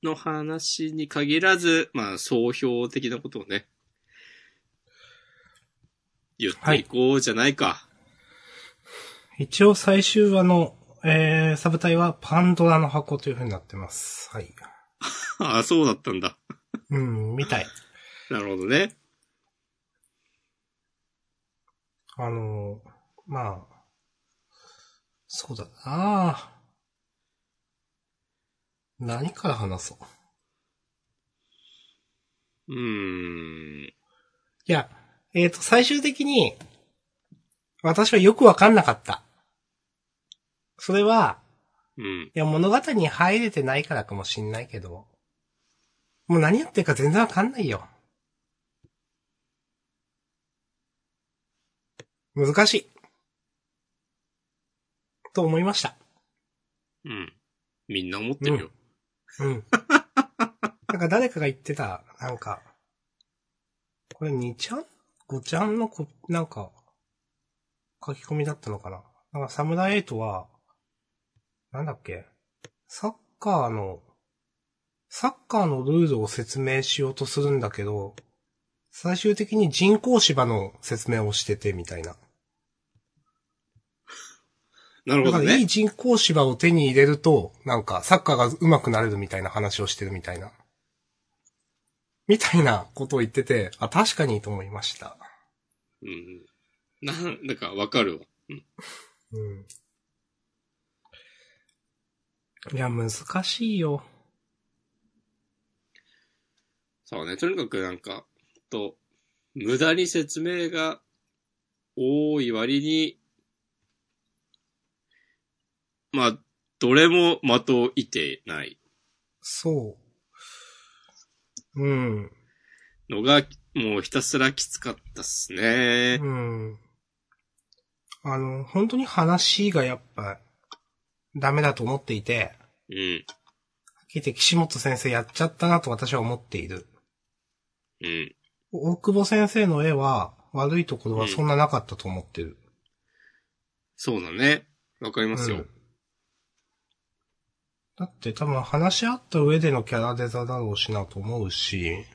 の話に限らず、まあ、総評的なことをね、言っていこうじゃないか。一応最終話の、えー、サブタイはパンドラの箱という風になってます。はい。あ <laughs> あ、そうだったんだ。うん、みたい。<laughs> なるほどね。あのーまあ、そうだな何から話そう。うーん。いや、えっ、と、最終的に、私はよくわかんなかった。それは、うん。いや、物語に入れてないからかもしんないけど、もう何やってるか全然わかんないよ。難しい。と思いました。うん。みんな思ってるよ。うん。<laughs> なんか誰かが言ってた、なんか、これ2ちゃん ?5 ちゃんのこ、なんか、書き込みだったのかな？なんかサムライエイトは、なんだっけ？サッカーの、サッカーのルールを説明しようとするんだけど、最終的に人工芝の説明をしててみたいな。<laughs> なるほどね。だからいい人工芝を手に入れると、なんかサッカーが上手くなれるみたいな話をしてるみたいな。みたいなことを言ってて、あ、確かにと思いました。うん。なんだかわかるわ。うん。いや、難しいよ。そうね。とにかくなんか、と、無駄に説明が多い割に、まあ、どれも的をいてないそう。うん。のが、もうひたすらきつかったっすね。うん。あの、本当に話がやっぱ、ダメだと思っていて、うん。聞いて岸本先生やっちゃったなと私は思っている。うん。大久保先生の絵は、悪いところはそんななかったと思ってる。そうだね。わかりますよ。うんだって多分話し合った上でのキャラデザだろうしなと思うし、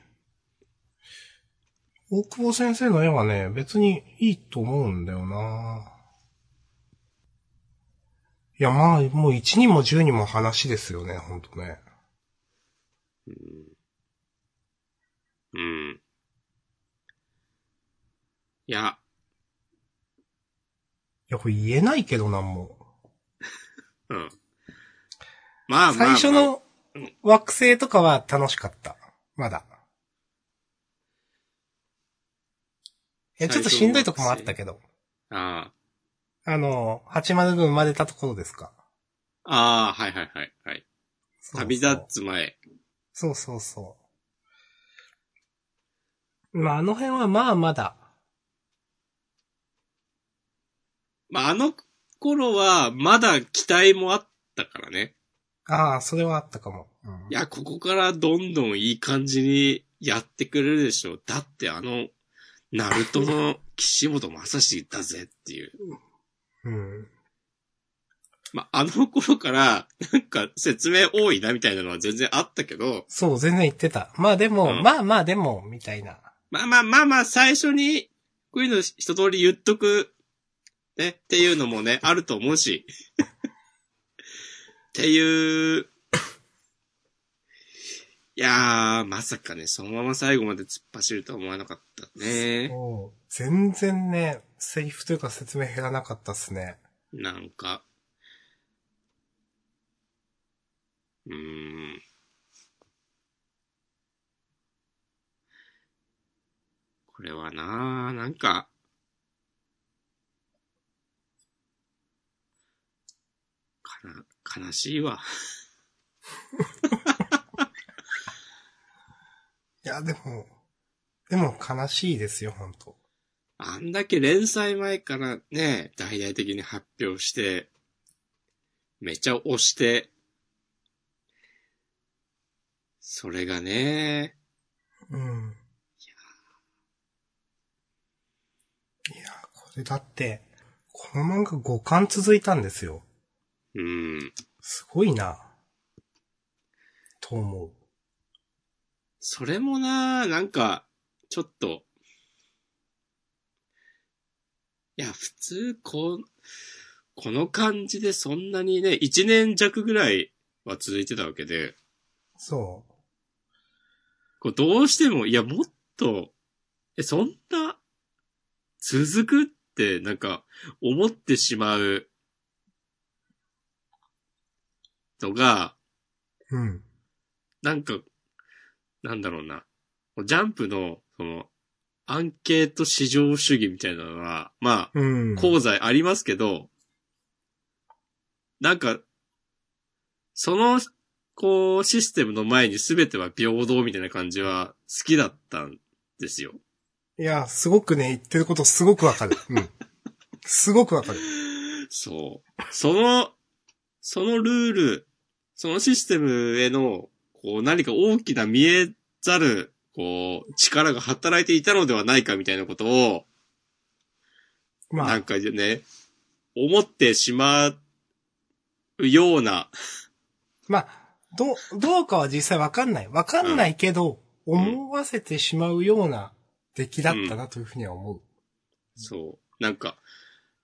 大久保先生の絵はね、別にいいと思うんだよないや、まあ、もう1にも10にも話ですよね、ほんとね。うん。いや、いや、これ言えないけどなんも。<laughs> うん。まあまあ、まあ、最初の惑星とかは楽しかった。まだ。いや、ちょっとしんどいとこもあったけど。ああの、80分生まれたところですか。あ。ああ、はいはいはい。はい。旅立つ前。そうそうそう。まあ、あの辺はまあまだ。まあ、あの頃は、まだ期待もあったからね。ああ、それはあったかも。うんいや、ここからどんどんいい感じにやってくれるでしょ。だってあの、ナルトの岸本正史だぜっていう。うん。まあ、あの頃から、なんか説明多いなみたいなのは全然あったけど、そう、全然言ってた。まあでも、うんまあまあでも、みたいな。まあまあまあまあ、最初に、こういうの一通り言っとく、ね、っていうのもね、<laughs> あると思うし。っていう、いやー、まさかね、そのまま最後まで突っ走るとは思わなかったね。そう全然ね、セリフというか説明減らなかったっすね。なんか。うーん。れはななんか、かな、悲しいわ。いや、でも、でも悲しいですよ、本当あんだけ連載前からね、大々的に発表して、めっちゃ押して、それがね、うん。いや、これだって、この漫画5巻続いたんですよ。うん。すごいな。と思う。それもな、なんか、ちょっと、いや、普通、こう、この感じでそんなにね、一年弱ぐらいは続いてたわけで、そこうどうしても、いや、もっと、え、そんな、続くなんか、思ってしまう、のが、う。うん。なんか、なんだろうな。ジャンプの、その、アンケート市場主義みたいなのは、まあ、うん。功罪ありますけど、なんか、その、こう、システムの前に全ては平等みたいな感じは好きだったんですよ。いや、すごくね、言ってることすごくわかる。うん。すごくわかる。そう。その、そのルール、そのシステムへの、こう、何か大きな見えざる、こう、力が働いていたのではないかみたいなことを、まあなん、かね、思ってしまうような、まあ、ど、どうかは実際わかんない。わかんないけど、思わせてしまうような出来だったなというふうには思う。そう。なんか、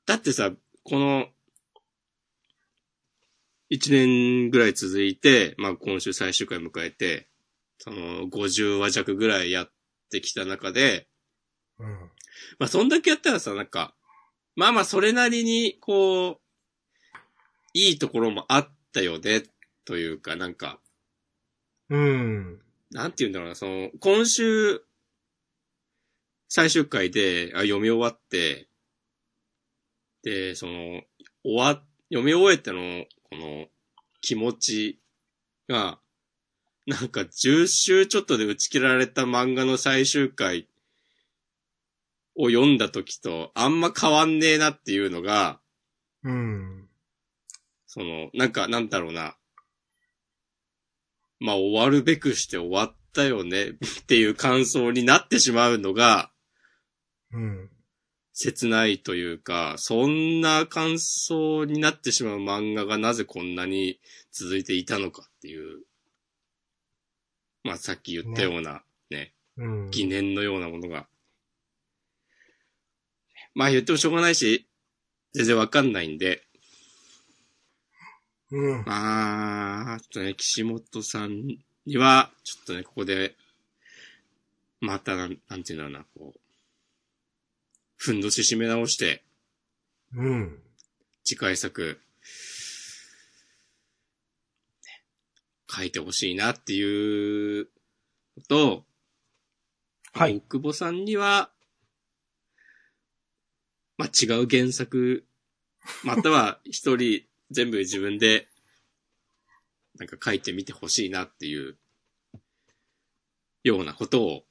だってさ、この、一年ぐらい続いて、まあ今週最終回迎えて、その50話弱ぐらいやってきた中で、うん。まあそんだけやったらさ、なんか、まあまあそれなりに、こう、いいところもあったよね、というか、なんか、うん。なんて言うんだろうな、その、今週、最終回で、あ読み終わって、で、その、終わ、読み終えての、この、気持ちが、なんか10週ちょっとで打ち切られた漫画の最終回を読んだ時とあんま変わんねえなっていうのが、うん。その、なんか、なんだろうな。まあ、終わるべくして終わったよねっていう感想になってしまうのがうん。切ないというか、そんな感想になってしまう漫画がなぜこんなに続いていたのかっていう。まあ、さっき言ったようなね、うん。疑念のようなものが。まあ言ってもしょうがないし、全然わかんないんで、うん。まあ、ちょっとね、岸本さんには、ちょっとね、ここで、またなん、なんていうんだろうな、こう、ふんどし締め直して、うん。次回作、ね。書いてほしいなっていうのと、はい。大久保さんには、まあ、違う原作、または一人全部自分で、なんか書いてみてほしいなっていう、ようなことを、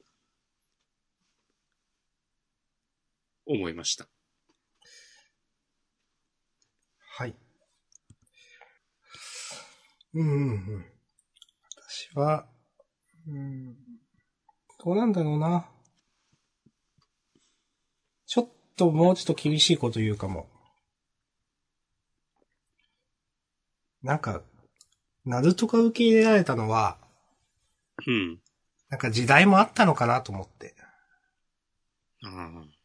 思いました。はい。うんうんうん。私は、うん、どうなんだろうな。ちょっともうちょっと厳しいこと言うかも。なんか、ナルトが受け入れられたのは、うん。なんか時代もあったのかなと思って。ああ。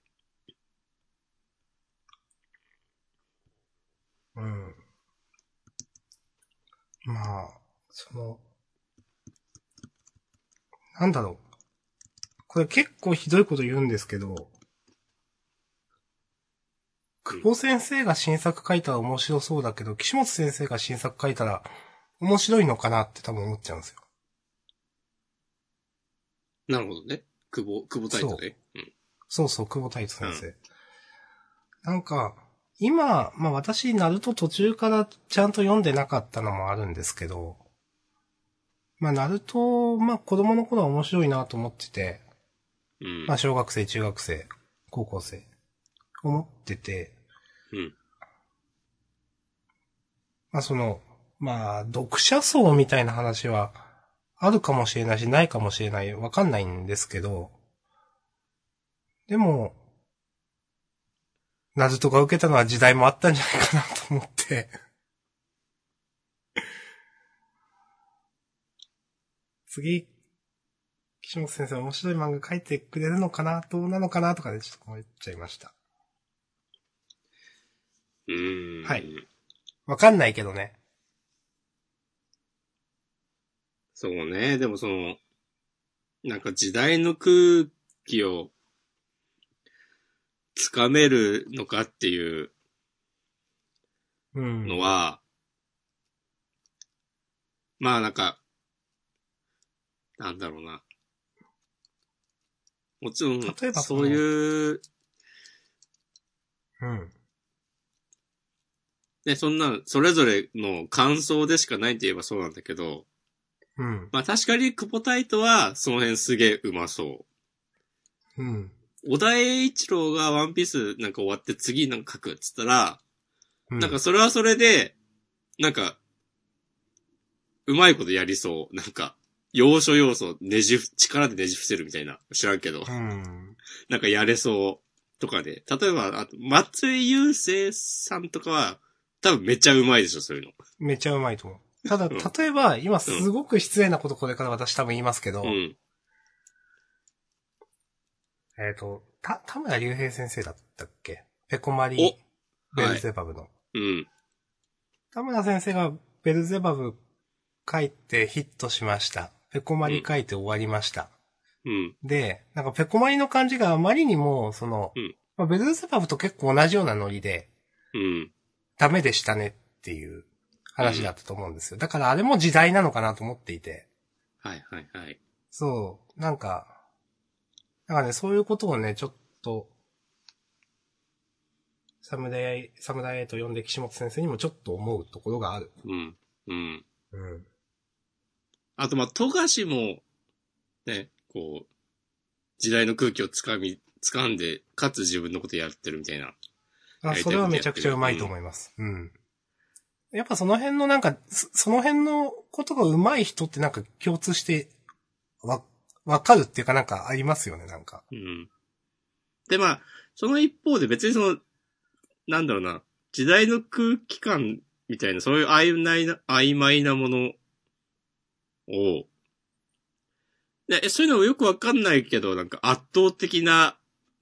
うん。まあ、その、なんだろう。これ結構ひどいこと言うんですけど、久保先生が新作書いたら面白そうだけど、岸本先生が新作書いたら面白いのかなって多分思っちゃうんですよ。なるほどね。久保、久保タイトね。うん。そうそう、久保太一先生。なんか、今、まあ私、ナルト途中からちゃんと読んでなかったのもあるんですけど、まあナルト、まあ子供の頃は面白いなと思ってて、うん。まあ小学生、中学生、高校生、思ってて、うん。まあその、まあ読者層みたいな話はあるかもしれないし、ないかもしれない、わかんないんですけど、でも、ナルトが受けたのは時代もあったんじゃないかなと思って。<laughs> 次、岸本先生面白い漫画書いてくれるのかなどうなのかなとかでちょっと思っちゃいました。うーん。はいわかんないけどね。そうね。でもその、なんか時代の空気をつかめるのかっていううん。のは、まあなんか、なんだろうな。もちろん、例えばそういう、うん。ね、そんな、それぞれの感想でしかないって言えばそうなんだけど、うん。まあ確かにクポタイトはその辺すげえうまそう。うん。小田栄一郎がワンピースなんか終わって次なんか書くっつったら、うん。なんかそれはそれで、なんか、うまいことやりそう。なんか、要所要所ねじふ、力でねじ伏せるみたいな。知らんけど。うん。なんかやれそう。とかで。例えば、あと、松井優生さんとかは、多分めっちゃうまいでしょ、そういうの。めっちゃうまいと思う。ただ、うん例えば、今すごく失礼なことこれから私多分言いますけど、うん。えっ、と、た、田村隆平先生だったっけ？ペコマリおベルゼバブの。うん。田村先生がベルゼバブ書いてヒットしました。ペコマリ書いて終わりました。うん。で、なんかペコマリの感じがあまりにも、その、うんまあ、ベルゼバブと結構同じようなノリで、うん。ダメでしたねっていう話だったと思うんですよ。だからあれも時代なのかなと思っていて。はいはいはい。そう、なんか、なんかね、そういうことをね、ちょっと、サムダイ、サムダイと呼んで岸本先生にもちょっと思うところがある。うん。うん。うん。あと、まあ、富樫も、ね、こう、時代の空気をつかみ、掴んで、かつ自分のことやってるみたいな。やあ、それはめちゃくちゃうまいと思います。うん。やっぱその辺のなんか、そその辺のことが上手い人ってなんか共通して、わ、わかるっていうかなんかありますよね、なんか。うん。で、まあ、その一方で別にその、なんだろうな、時代の空気感みたいな、そういう曖昧な、曖昧なものを、でそういうのもよくわかんないけど、なんか圧倒的な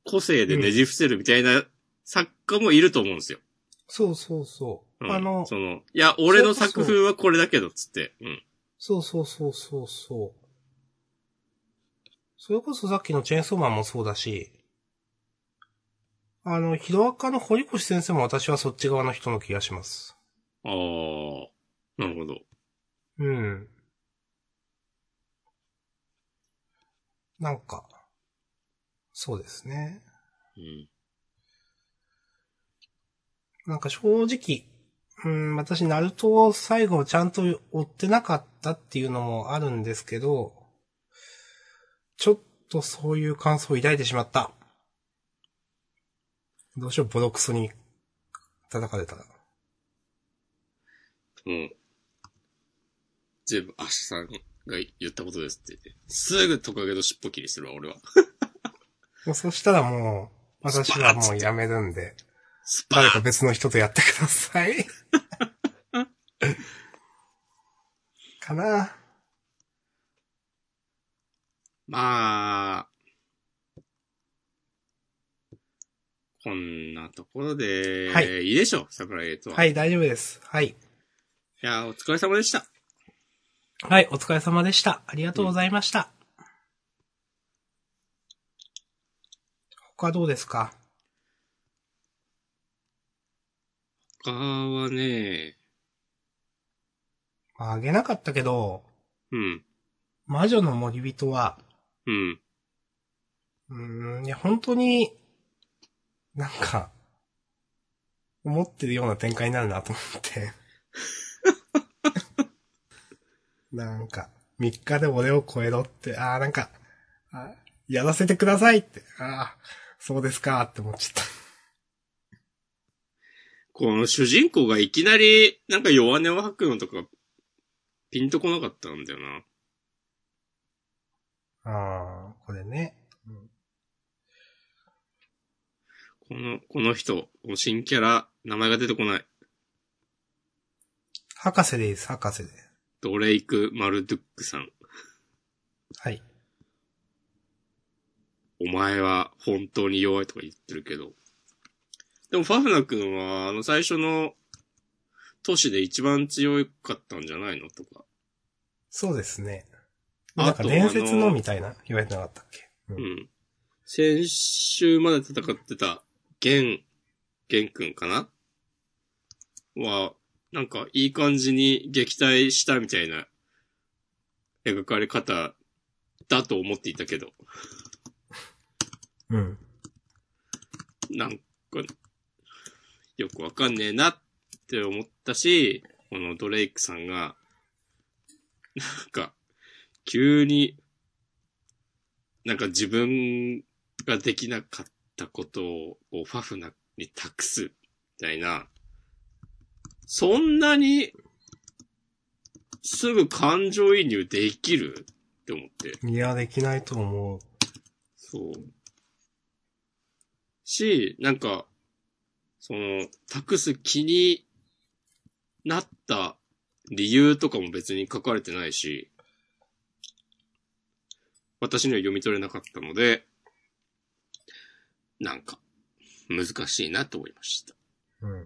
個性でねじ伏せるみたいな作家もいると思うんですよ。そうそうそう。うん、あの、その、いや、俺の作風はこれだけど、つって。うん。そうそうそうそうそう。それこそさっきのチェーンソーマンもそうだし、あの、ヒロアカの堀越先生も私はそっち側の人の気がします。ああ、なるほど。うん。なんか、そうですね。うん。なんか正直、うん、私、ナルトを最後ちゃんと追ってなかったっていうのもあるんですけど、ちょっとそういう感想を抱いてしまった。どうしよう、ボロクソに叩かれたら。もう、全部、アシさんが言ったことですって言って、すぐトカゲの尻尾切りするわ、俺は。もうそしたらもう、私はもうやめるんで、誰かー別の人とやってください。<laughs> かなまあ、こんなところで、はいいいでしょう、桜井とは。。はいい、大丈夫です。はい。いや、お疲れ様でした。はい、お疲れ様でした。ありがとうございました。他どうですか？他はね、まあ、あげなかったけど、うん、魔女の森人は、うん、うーん、いや、本当に、なんか、思ってるような展開になるなと思って。<laughs> なんか、3日で俺を超えろって、ああ、なんか、あやらせてくださいって、ああ、そうですかって思っちゃっこの主人公がいきなり、なんか弱音を吐くのとか、ピンとこなかったんだよな。た。ああ、これね。うんこの、この人、この新キャラ、名前が出てこない。博士です、博士で。ドレイク・マルドゥックさん。はい。お前は本当に弱いとか言ってるけど。でもファフナ君は、あの最初の都市で一番強かったんじゃないの？とか。そうですね。なんか伝説のみたいな言われてなかったっけ？う。うんん。先週まで戦ってた、ゲン、ゲン君かな？は、なんかいい感じに撃退したみたいな描かれ方だと思っていたけど、うん。なんか、よくわかんねえなって思ったし、このドレイクさんが、なんか、急に、なんか自分ができなかったことを、こうファフナに託す、みたいな、そんなに、すぐ感情移入できる？って思って。いや、できないと思う。そう。し、なんか、その、託す気になった理由とかも別に書かれてないし、私には読み取れなかったので、なんか、難しいなと思いました。うん。うん。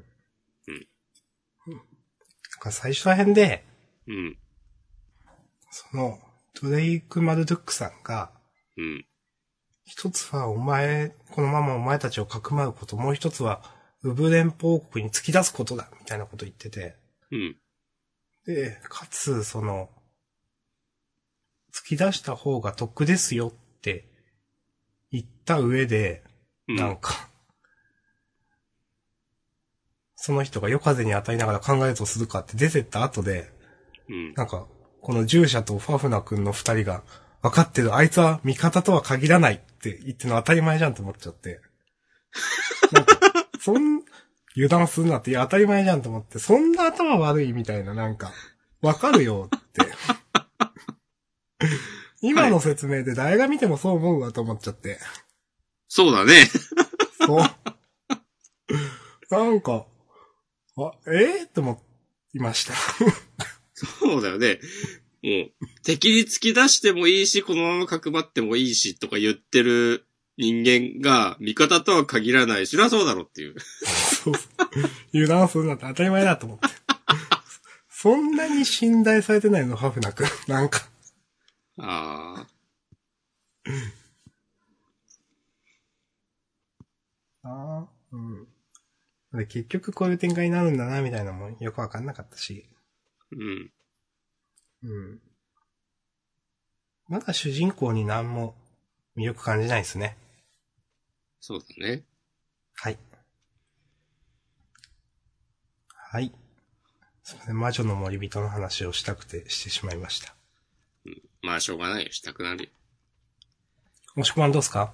なんか最初ら辺で、うん、その、ドレイク・マルドゥックさんが、うん、一つはお前、このままお前たちをかくまうこと、もう一つは、ウブ連邦国に突き出すことだ、みたいなこと言ってて、うん、で、かつ、その、突き出した方が得ですよって言った上で、うん。なんか、その人が夜風に当たりながら考えるとするかって出てった後で、うん。なんか、この従者とファフナ君の二人が、分かってる、あいつは味方とは限らないって言ってるの当たり前じゃんって思っちゃって。なんか、<laughs> そん、油断するなって、いや当たり前じゃんと思って、そんな頭悪いみたいな、なんか、わかるよって。今の説明で誰が見てもそう思うわと思っちゃって。そうだね。そう。なんか、あ、ええって思いました。そうだよね。もう、敵に突き出してもいいし、このまま角張ってもいいし、とか言ってる人間が、味方とは限らない。そりゃそうだろっていう。そう。油断するなんて当たり前だと思って。そんなに信頼されてないの、ハフナ君。なんか。ああ。ああ、うん。で結局こういう展開になるんだな、みたいなのもよくわかんなかったし。うん。うん。まだ主人公に何も魅力感じないですね。そうだね。はい。はい。すいません、魔女の森人の話をしたくてしてしまいました。まあ、しょうがないよ。したくなるよ。もしくはどうすか？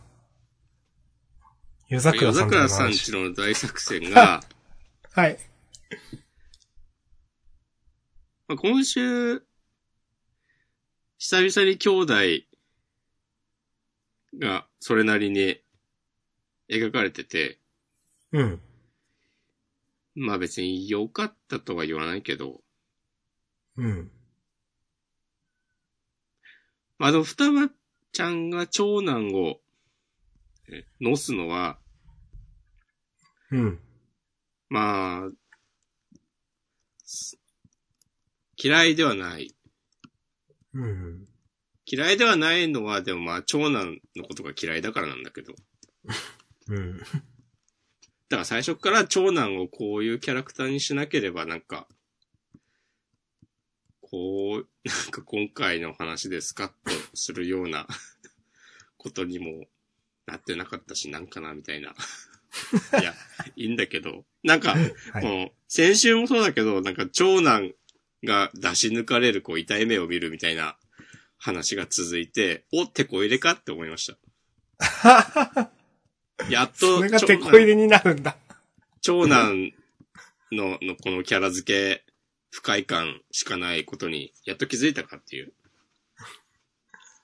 夜桜夜さんとの桜話さんちの大作戦が、<laughs> はい。まあ、今週、久々に兄弟がそれなりに描かれてて、うん。まあ別に良かったとは言わないけど、うん。まあでも双葉ちゃんが長男を、え乗すのは、うん。まあ、す嫌いではない。うん。嫌いではないのは、でもまあ長男のことが嫌いだからなんだけど。うん。だから最初から長男をこういうキャラクターにしなければなんか、こう、なんか今回の話でスカッとするような <laughs> ことにもなってなかったし、なんかな、みたいな。<laughs> いや、いいんだけど、なんか、はい。この、先週もそうだけど、なんか長男が出し抜かれる、こう、痛い目を見るみたいな話が続いて、お、てこ入れかって思いました。<laughs> やっと、それが長手こ入れになるんだ。長男の、のこのキャラ付け、不快感しかないことに、やっと気づいたかっていう。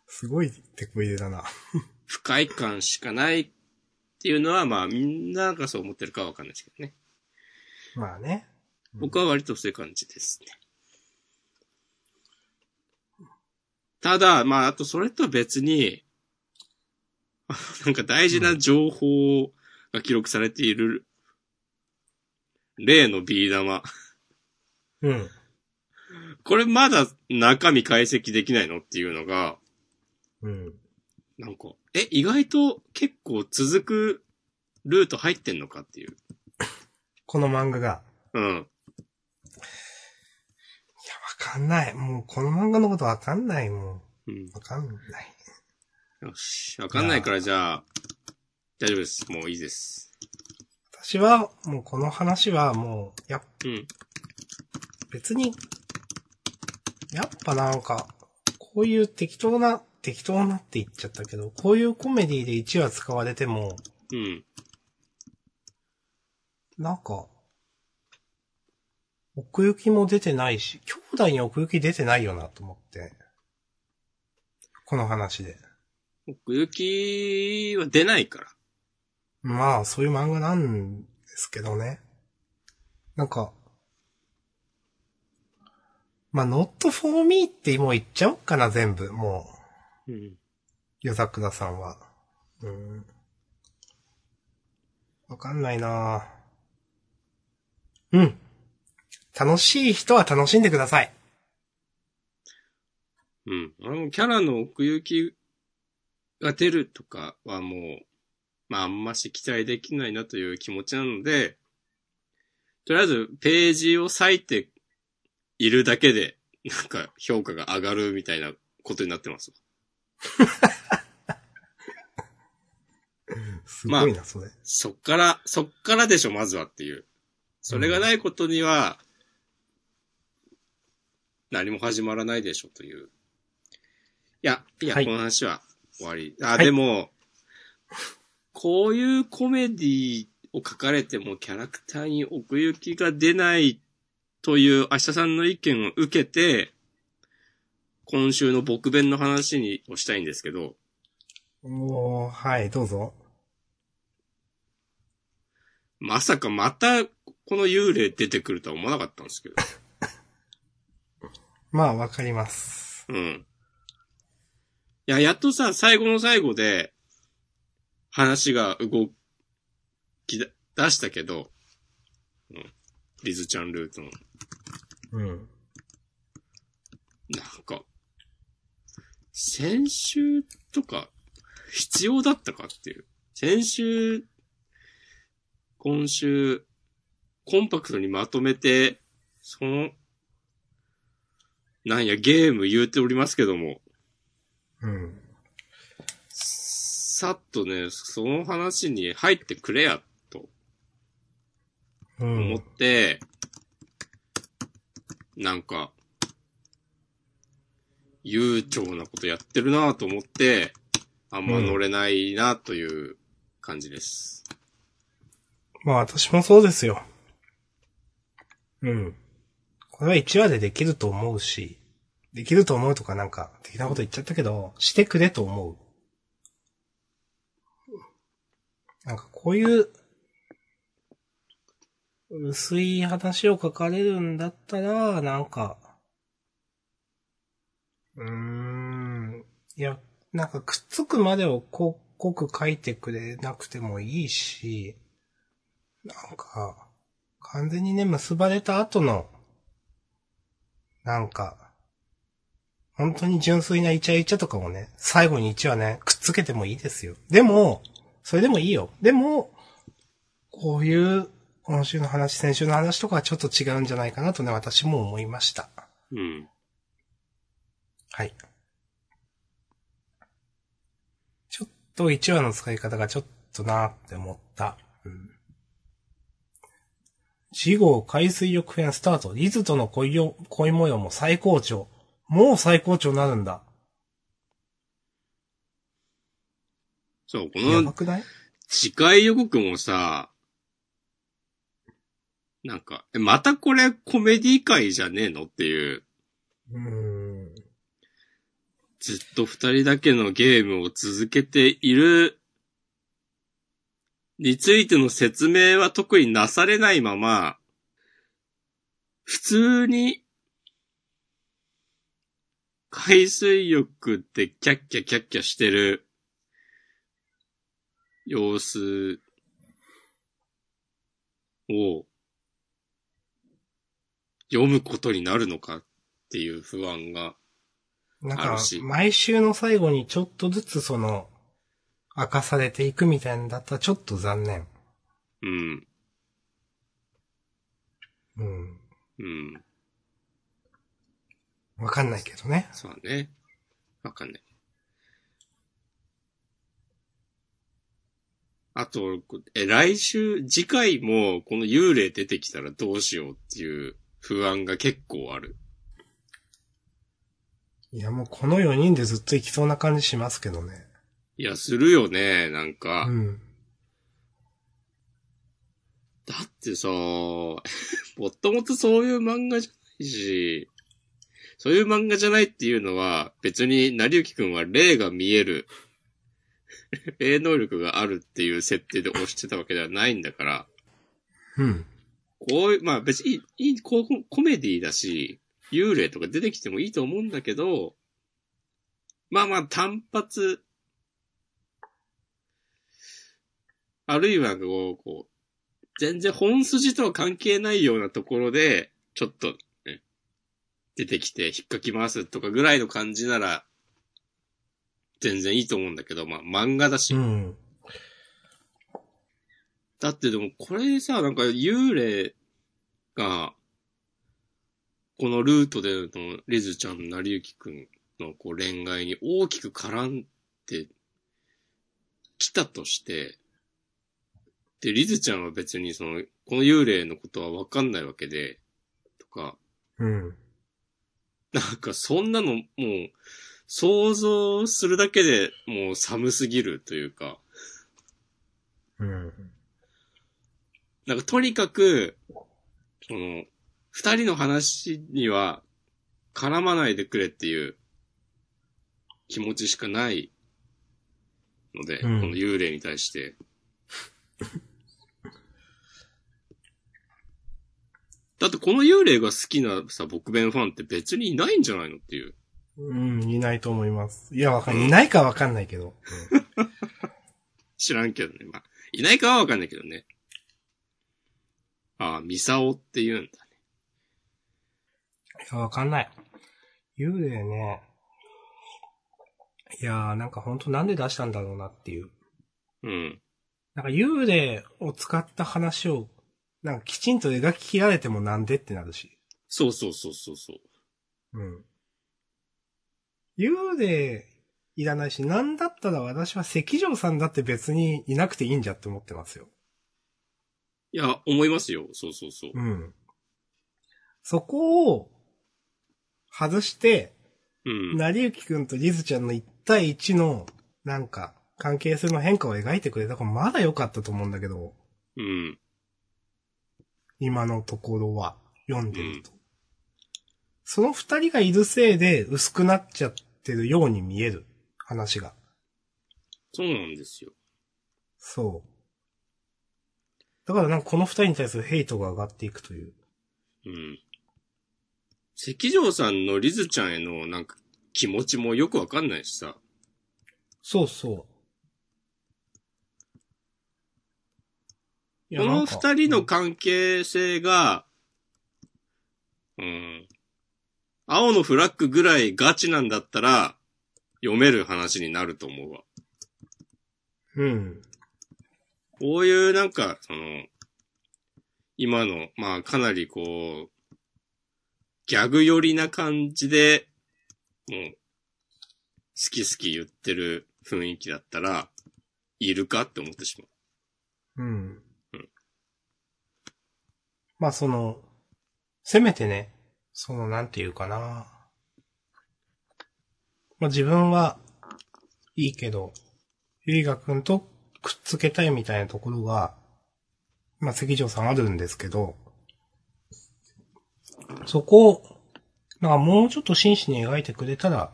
すごい手こ入れだな。<laughs> 不快感しかないっていうのは、まあ、みんながそう思ってるかはわかんないですけどね。まあね。僕は割とそういう感じですね。ただ、まあ、あとそれとは別に、<laughs> なんか大事な情報が記録されている、例のビー玉。うん。これまだ中身解析できないのっていうのが、うん。なんか、え、意外と結構続くルート入ってんのかっていう。この漫画が。うん。いや、わかんない。もう、この漫画のことわかんない、もうんう。。わかんない。よし。わかんないからじゃあ、大丈夫です。もういいです。私は、もうこの話はもう、や、うん。別に、やっぱなんか、こういう適当な、適当なって言っちゃったけど、こういうコメディで1話使われても、うん。なんか、奥行きも出てないし、兄弟に奥行き出てないよなと思って。この話で。奥行きは出ないから。まあ、そういう漫画なんですけどね。なんか、まあ、not for me ってもう言っちゃおうかな、全部。もう、うん。夜桜さんは。うん。わかんないなうん。楽しい人は楽しんでください。うん。あの、キャラの奥行きが出るとかはもう、まああんまし期待できないなという気持ちなので、とりあえずページを割いているだけで、なんか評価が上がるみたいなことになってます。<laughs> すごいな、それ。そっから、そっからでしょ、まずはっていう。それがないことには、何も始まらないでしょ、という。いや、いや、はいこの話は終わり。あ、はいでも、こういうコメディを書かれてもキャラクターに奥行きが出ないという明日さんの意見を受けて、今週の僕弁の話にをしたいんですけど、おー、はい、どうぞ。まさかまたこの幽霊出てくるとは思わなかったんですけど。<laughs> まあ、わかります。うん。いや、やっとさ、最後の最後で、話が動きだ出したけど、うん。リズちゃんルートの。うん。なんか、先週とか、必要だったかっていう。先週、今週、コンパクトにまとめて、その、なんや、ゲーム言うておりますけども、うん。さっとね、その話に入ってくれや、とう思っん。て、なんか、悠長なことやってるなと思って、あんま乗れないなという感じです。まあ、私もそうですよ。うん。これは1話でできると思うし、できると思うとかなんか、的なこと言っちゃったけど、してくれと思う。なんかこういう、薄い話を書かれるんだったら、なんか、うーん、いや、なんかくっつくまでをこ濃く書いてくれなくてもいいし、なんか、完全にね、結ばれた後の、なんか、本当に純粋なイチャイチャとかもね、最後に1話ね、くっつけてもいいですよ。でも、それでもいいよ。でも、こういう、今週の話、先週の話とかはちょっと違うんじゃないかなとね、私も思いました。うん。はい。ちょっと1話の使い方がちょっとなって思った。うん。次号海水浴編スタート。リズとの恋よ恋模様も最高潮。もう最高潮になるんだ。そう、このやばくない？次回予告もさ、なんか、またこれコメディ界じゃねえの？っていう、うん。ずっと二人だけのゲームを続けている、についての説明は特になされないまま、普通に、海水浴でキャッキャキャッキャしてる。様子を。読むことになるのかっていう不安がなんか毎週の最後にちょっとずつその、明かされていくみたいなんだったらちょっと残念。うん。うん。うん。わかんないけどね。そうだね。わかんない。あと、え、来週、次回もこの幽霊出てきたらどうしようっていう不安が結構ある。いやもうこの4人でずっと行きそうな感じしますけどね。いや、するよね、なんか。うん。だってさ、<laughs> もともとそういう漫画じゃないし、そういう漫画じゃないっていうのは、別に、成幸くんは霊が見える、<laughs> 霊能力があるっていう設定で押してたわけではないんだから、うん。こういう、まあ別にいい、いいこうコメディだし、幽霊とか出てきてもいいと思うんだけど、まあまあ単発、あるいはこう、こう、全然本筋とは関係ないようなところで、ちょっと、ね、出てきて引っかき回すとかぐらいの感じなら、全然いいと思うんだけど、まあ漫画だし。うん。だってでもこれさ、なんか幽霊が、このルートでのリズちゃん、成幸くんのこう恋愛に大きく絡んできたとして、で、リズちゃんは別にその、この幽霊のことはわかんないわけで、とか、うん。なんかそんなのもう、想像するだけでもう寒すぎるというか、うん。なんかとにかく、その、二人の話には絡まないでくれっていう気持ちしかないので、うんこの幽霊に対して。<laughs> だってこの幽霊が好きなさ、僕弁ファンって別にいないんじゃないのっていう。うん、いないと思います。いや、わかんない。いないかわかんないけど。<laughs> 知らんけどね。まあ、いないかはわかんないけどね。ああ、ミサオって言うんだね。いや、わかんない。幽霊ね。いやー、なんかほんとなんで出したんだろうなっていう。うん。なんか幽霊を使った話を、なんかきちんと描き切られてもなんでってなるし。そうそうそうそうそう。うん。幽霊いらないし、なんだったら私は赤城さんだって別にいなくていいんじゃって思ってますよ。いや、思いますよ。そうそうそう。うん。そこを外して、うん。成幸くんとリズちゃんの1対1の、なんか、関係性の変化を描いてくれたからまだ良かったと思うんだけど、うん。今のところは、読んでると。その二人がいるせいで薄くなっちゃってるように見える、話が。そうなんですよ。そう。だからなんかこの二人に対するヘイトが上がっていくという。うん。関城さんのリズちゃんへのなんか気持ちもよくわかんないしさ。そうそう。この二人の関係性が、うん。青のフラッグぐらいガチなんだったら、読める話になると思うわ。うん。こういうなんか、その、今の、まあかなりこう、ギャグ寄りな感じで、もう、好き好き言ってる雰囲気だったら、いるかって思ってしまうん。うんまあその、せめてね、そのなんていうかな。まあ自分はいいけど、ゆいがくんとくっつけたいみたいなところが、まあ関城さんあるんですけど、そこを、なんかもうちょっと真摯に描いてくれたら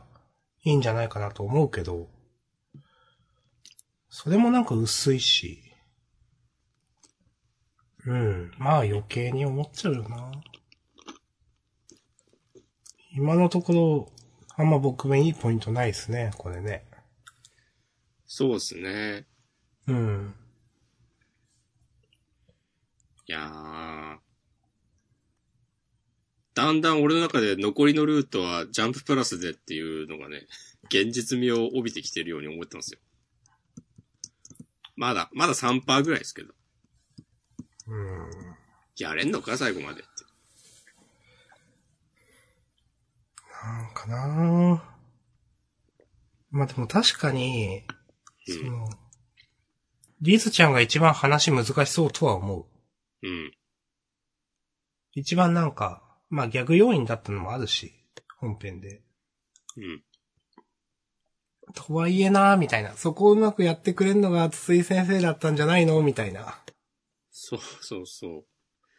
いいんじゃないかなと思うけど、それもなんか薄いし、うん。まあ余計に思っちゃうよな。今のところ、あんま僕もいいポイントないですね、これね。そうですね。うん。いやー。だんだん俺の中で残りのルートはジャンププラスでっていうのがね、現実味を帯びてきてるように思ってますよ。まだ、まだ3%ぐらいですけど。うん。やれんのか最後までって。なんかなまあでも確かに、うんその、リズちゃんが一番話難しそうとは思う。うん。一番なんか、まあギャグ要因だったのもあるし、本編で。うん。とはいえなみたいな。そこをうまくやってくれるのが筒井先生だったんじゃないの？みたいな。そうそうそ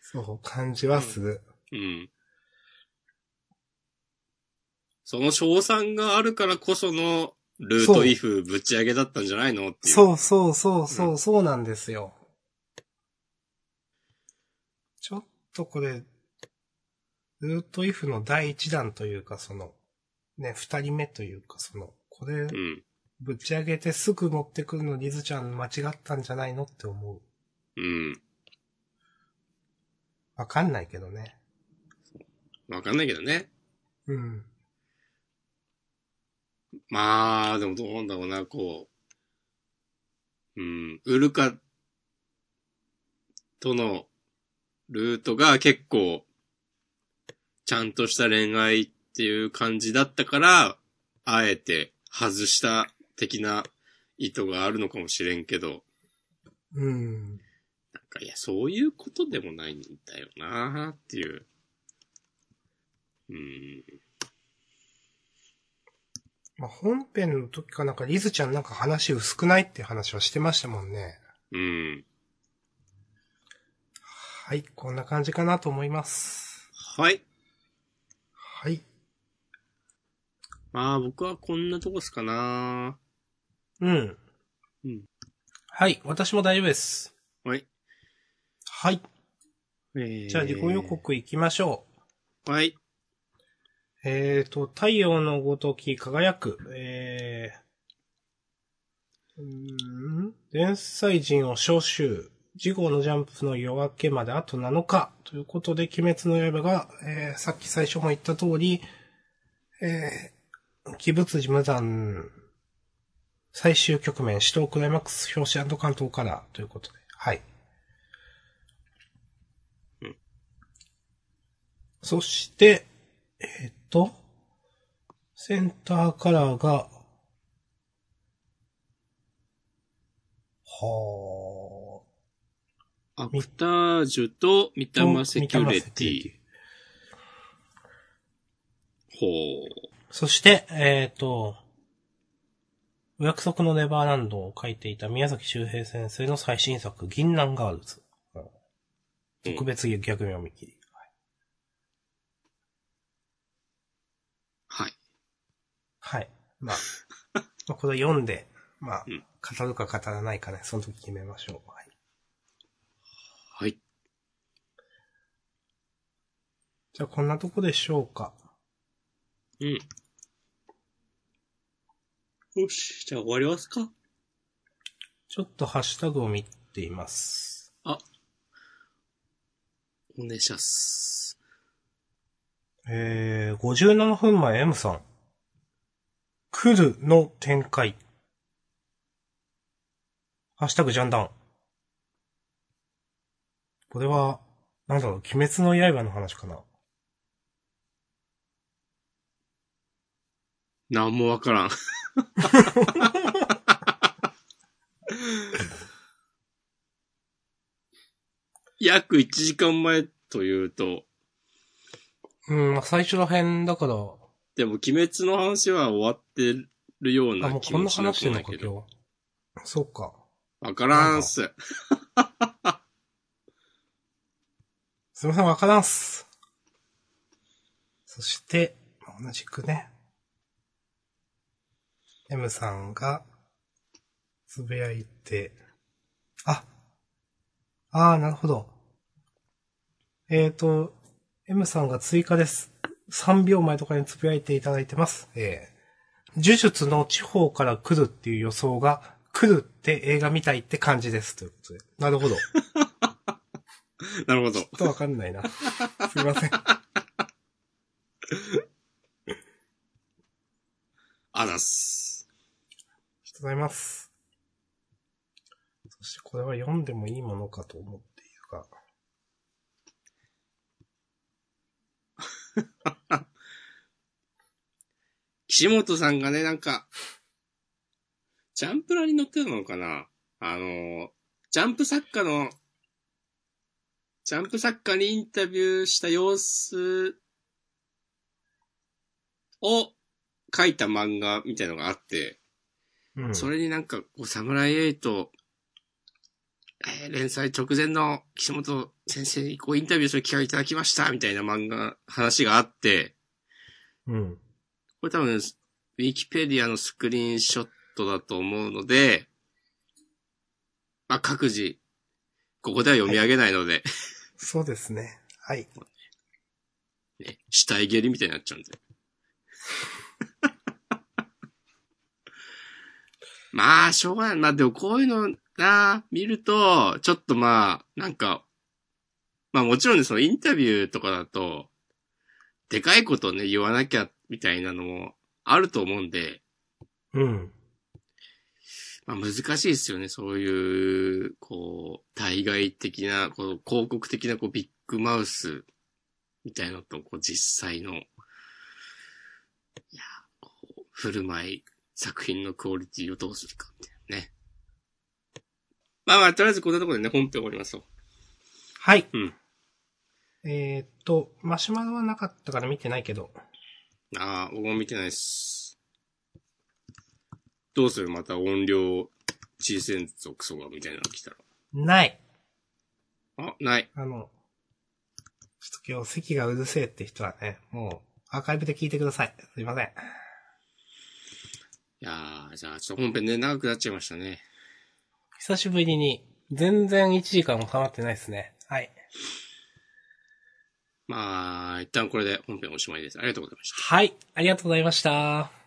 そう、感じはする。う。うん。その賞賛があるからこそのルートイフぶち上げだったんじゃないのっていう。そうそうそうそう、うそうなんですよ。ちょっとこれ、ルートイフの第一弾というか、その、ね、二人目というか、その、これ、うん。ぶち上げてすぐ持ってくるのリズちゃん間違ったんじゃないのって思う。うん。わかんないけどね。わかんないけどね。うん。まあ、でもどうなんだろうな、こう。うん。ウルカとのルートが結構、ちゃんとした恋愛っていう感じだったから、あえて外した的な意図があるのかもしれんけど、うん。なんか、いや、そういうことでもないんだよなっていう。うん。まあ、本編の時かなんかリズちゃんなんか話薄くないって話はしてましたもんね。うん。はい、こんな感じかなと思います。はい。はい。まあ、僕はこんなとこっすかなうん。うん。はい、私も大丈夫です。はい。はい。えーじゃあ自己予。告行きましょはい。う。えーと、太陽のごとき輝く、えー、うーん連載人を招集。次号のジャンプの夜明けまであと7日。ということで、鬼滅の刃が、えー、さっき最初も言った通り、えー、鬼物寺無惨、最終局面、死闘クライマックス表紙関東カラーということで、はい。うんそして、えっ、と、センターカラーが、はアクタージュと三ー。玉セキュリテ三ィ。ほう。そして、えっ、と、お約束のネバーランドを書いていた宮崎周平先生の最新作、銀杏ガールズ。特別逆読み切り。はい。はい。まあ、<laughs> まあこれ読んで、まあ、うん語るか語らないかね、その時決めましょう。はい。はい。じゃあこんなとこでしょうか。うん。よし、じゃあ終わりますかちょっとハッシュタグを見ています。あ。お願いします。えー、57分前 M さん。来るの展開。ハッシュタグジャンダン。これは、なんだろう、鬼滅の刃の話かな。なんもわからん。<laughs> 約1時間前というと、うん、まあ最初ら辺だから、でも鬼滅の話は終わってるようあ、なもうこんな気もしなくないけど。そうか。わからんす。<laughs> すみません、わからんっす。そして、同じくね、M さんが、つぶやいて、あ、ああ、なるほど。えっ、ー、と、M さんが追加です。3秒前とかにつぶやいていただいてます。えー、呪術の地方から来るっていう予想が、来るって映画みたいって感じです。ということで。なるほど。<laughs> なるほど。ちょっとわかんないな。<laughs> すいません。<laughs> あざっす。ありがとうございます。そしてこれは読んでもいいものかと思っているが。岸本さんがね、なんか、ジャンプラに載ってたのかな？あの、ジャンプ作家の、ジャンプ作家にインタビューした様子を書いた漫画みたいのがあって、うん。それになんか、サムライエイト、えー連載直前の岸本先生にこうインタビューする機会をいただきました、みたいな漫画、話があって、うん。これ多分、ウィキペディアのスクリーンショットだと思うので、まあ、各自、ここでは読み上げないので、そうですね。はい。ね、死体蹴りみたいになっちゃうんで。<laughs> まあ、しょうがない。まあ、でもこういうのな、見ると、ちょっとまあ、なんか、まあもちろんね、そのインタビューとかだと、でかいことね、言わなきゃ、みたいなのもあると思うんで、うん。まあ難しいですよね。そういう、こう、対外的な、こう、広告的な、こう、ビッグマウスみたいなのと、こう、実際の、いや、こう、振る舞い、作品のクオリティをどうするか、みたいなね。まあまあ、とりあえずこんなところでね、本編終わりますと。はい。うん。えーっと、マシュマロはなかったから見てないけど。ああ、僕も見てないです。どうする？また音量、小さいぞ、クソが、みたいなの来たら。ない。あ、ない。あの、ちょっと今日席がうるせえって人はね、もうアーカイブで聞いてください。すいません。いやー、じゃあ、ちょっと本編ね、長くなっちゃいましたね。久しぶりに、全然1時間もかまってないですね。はい。まあ、一旦これで本編おしまいです。ありがとうございました。はい。ありがとうございました。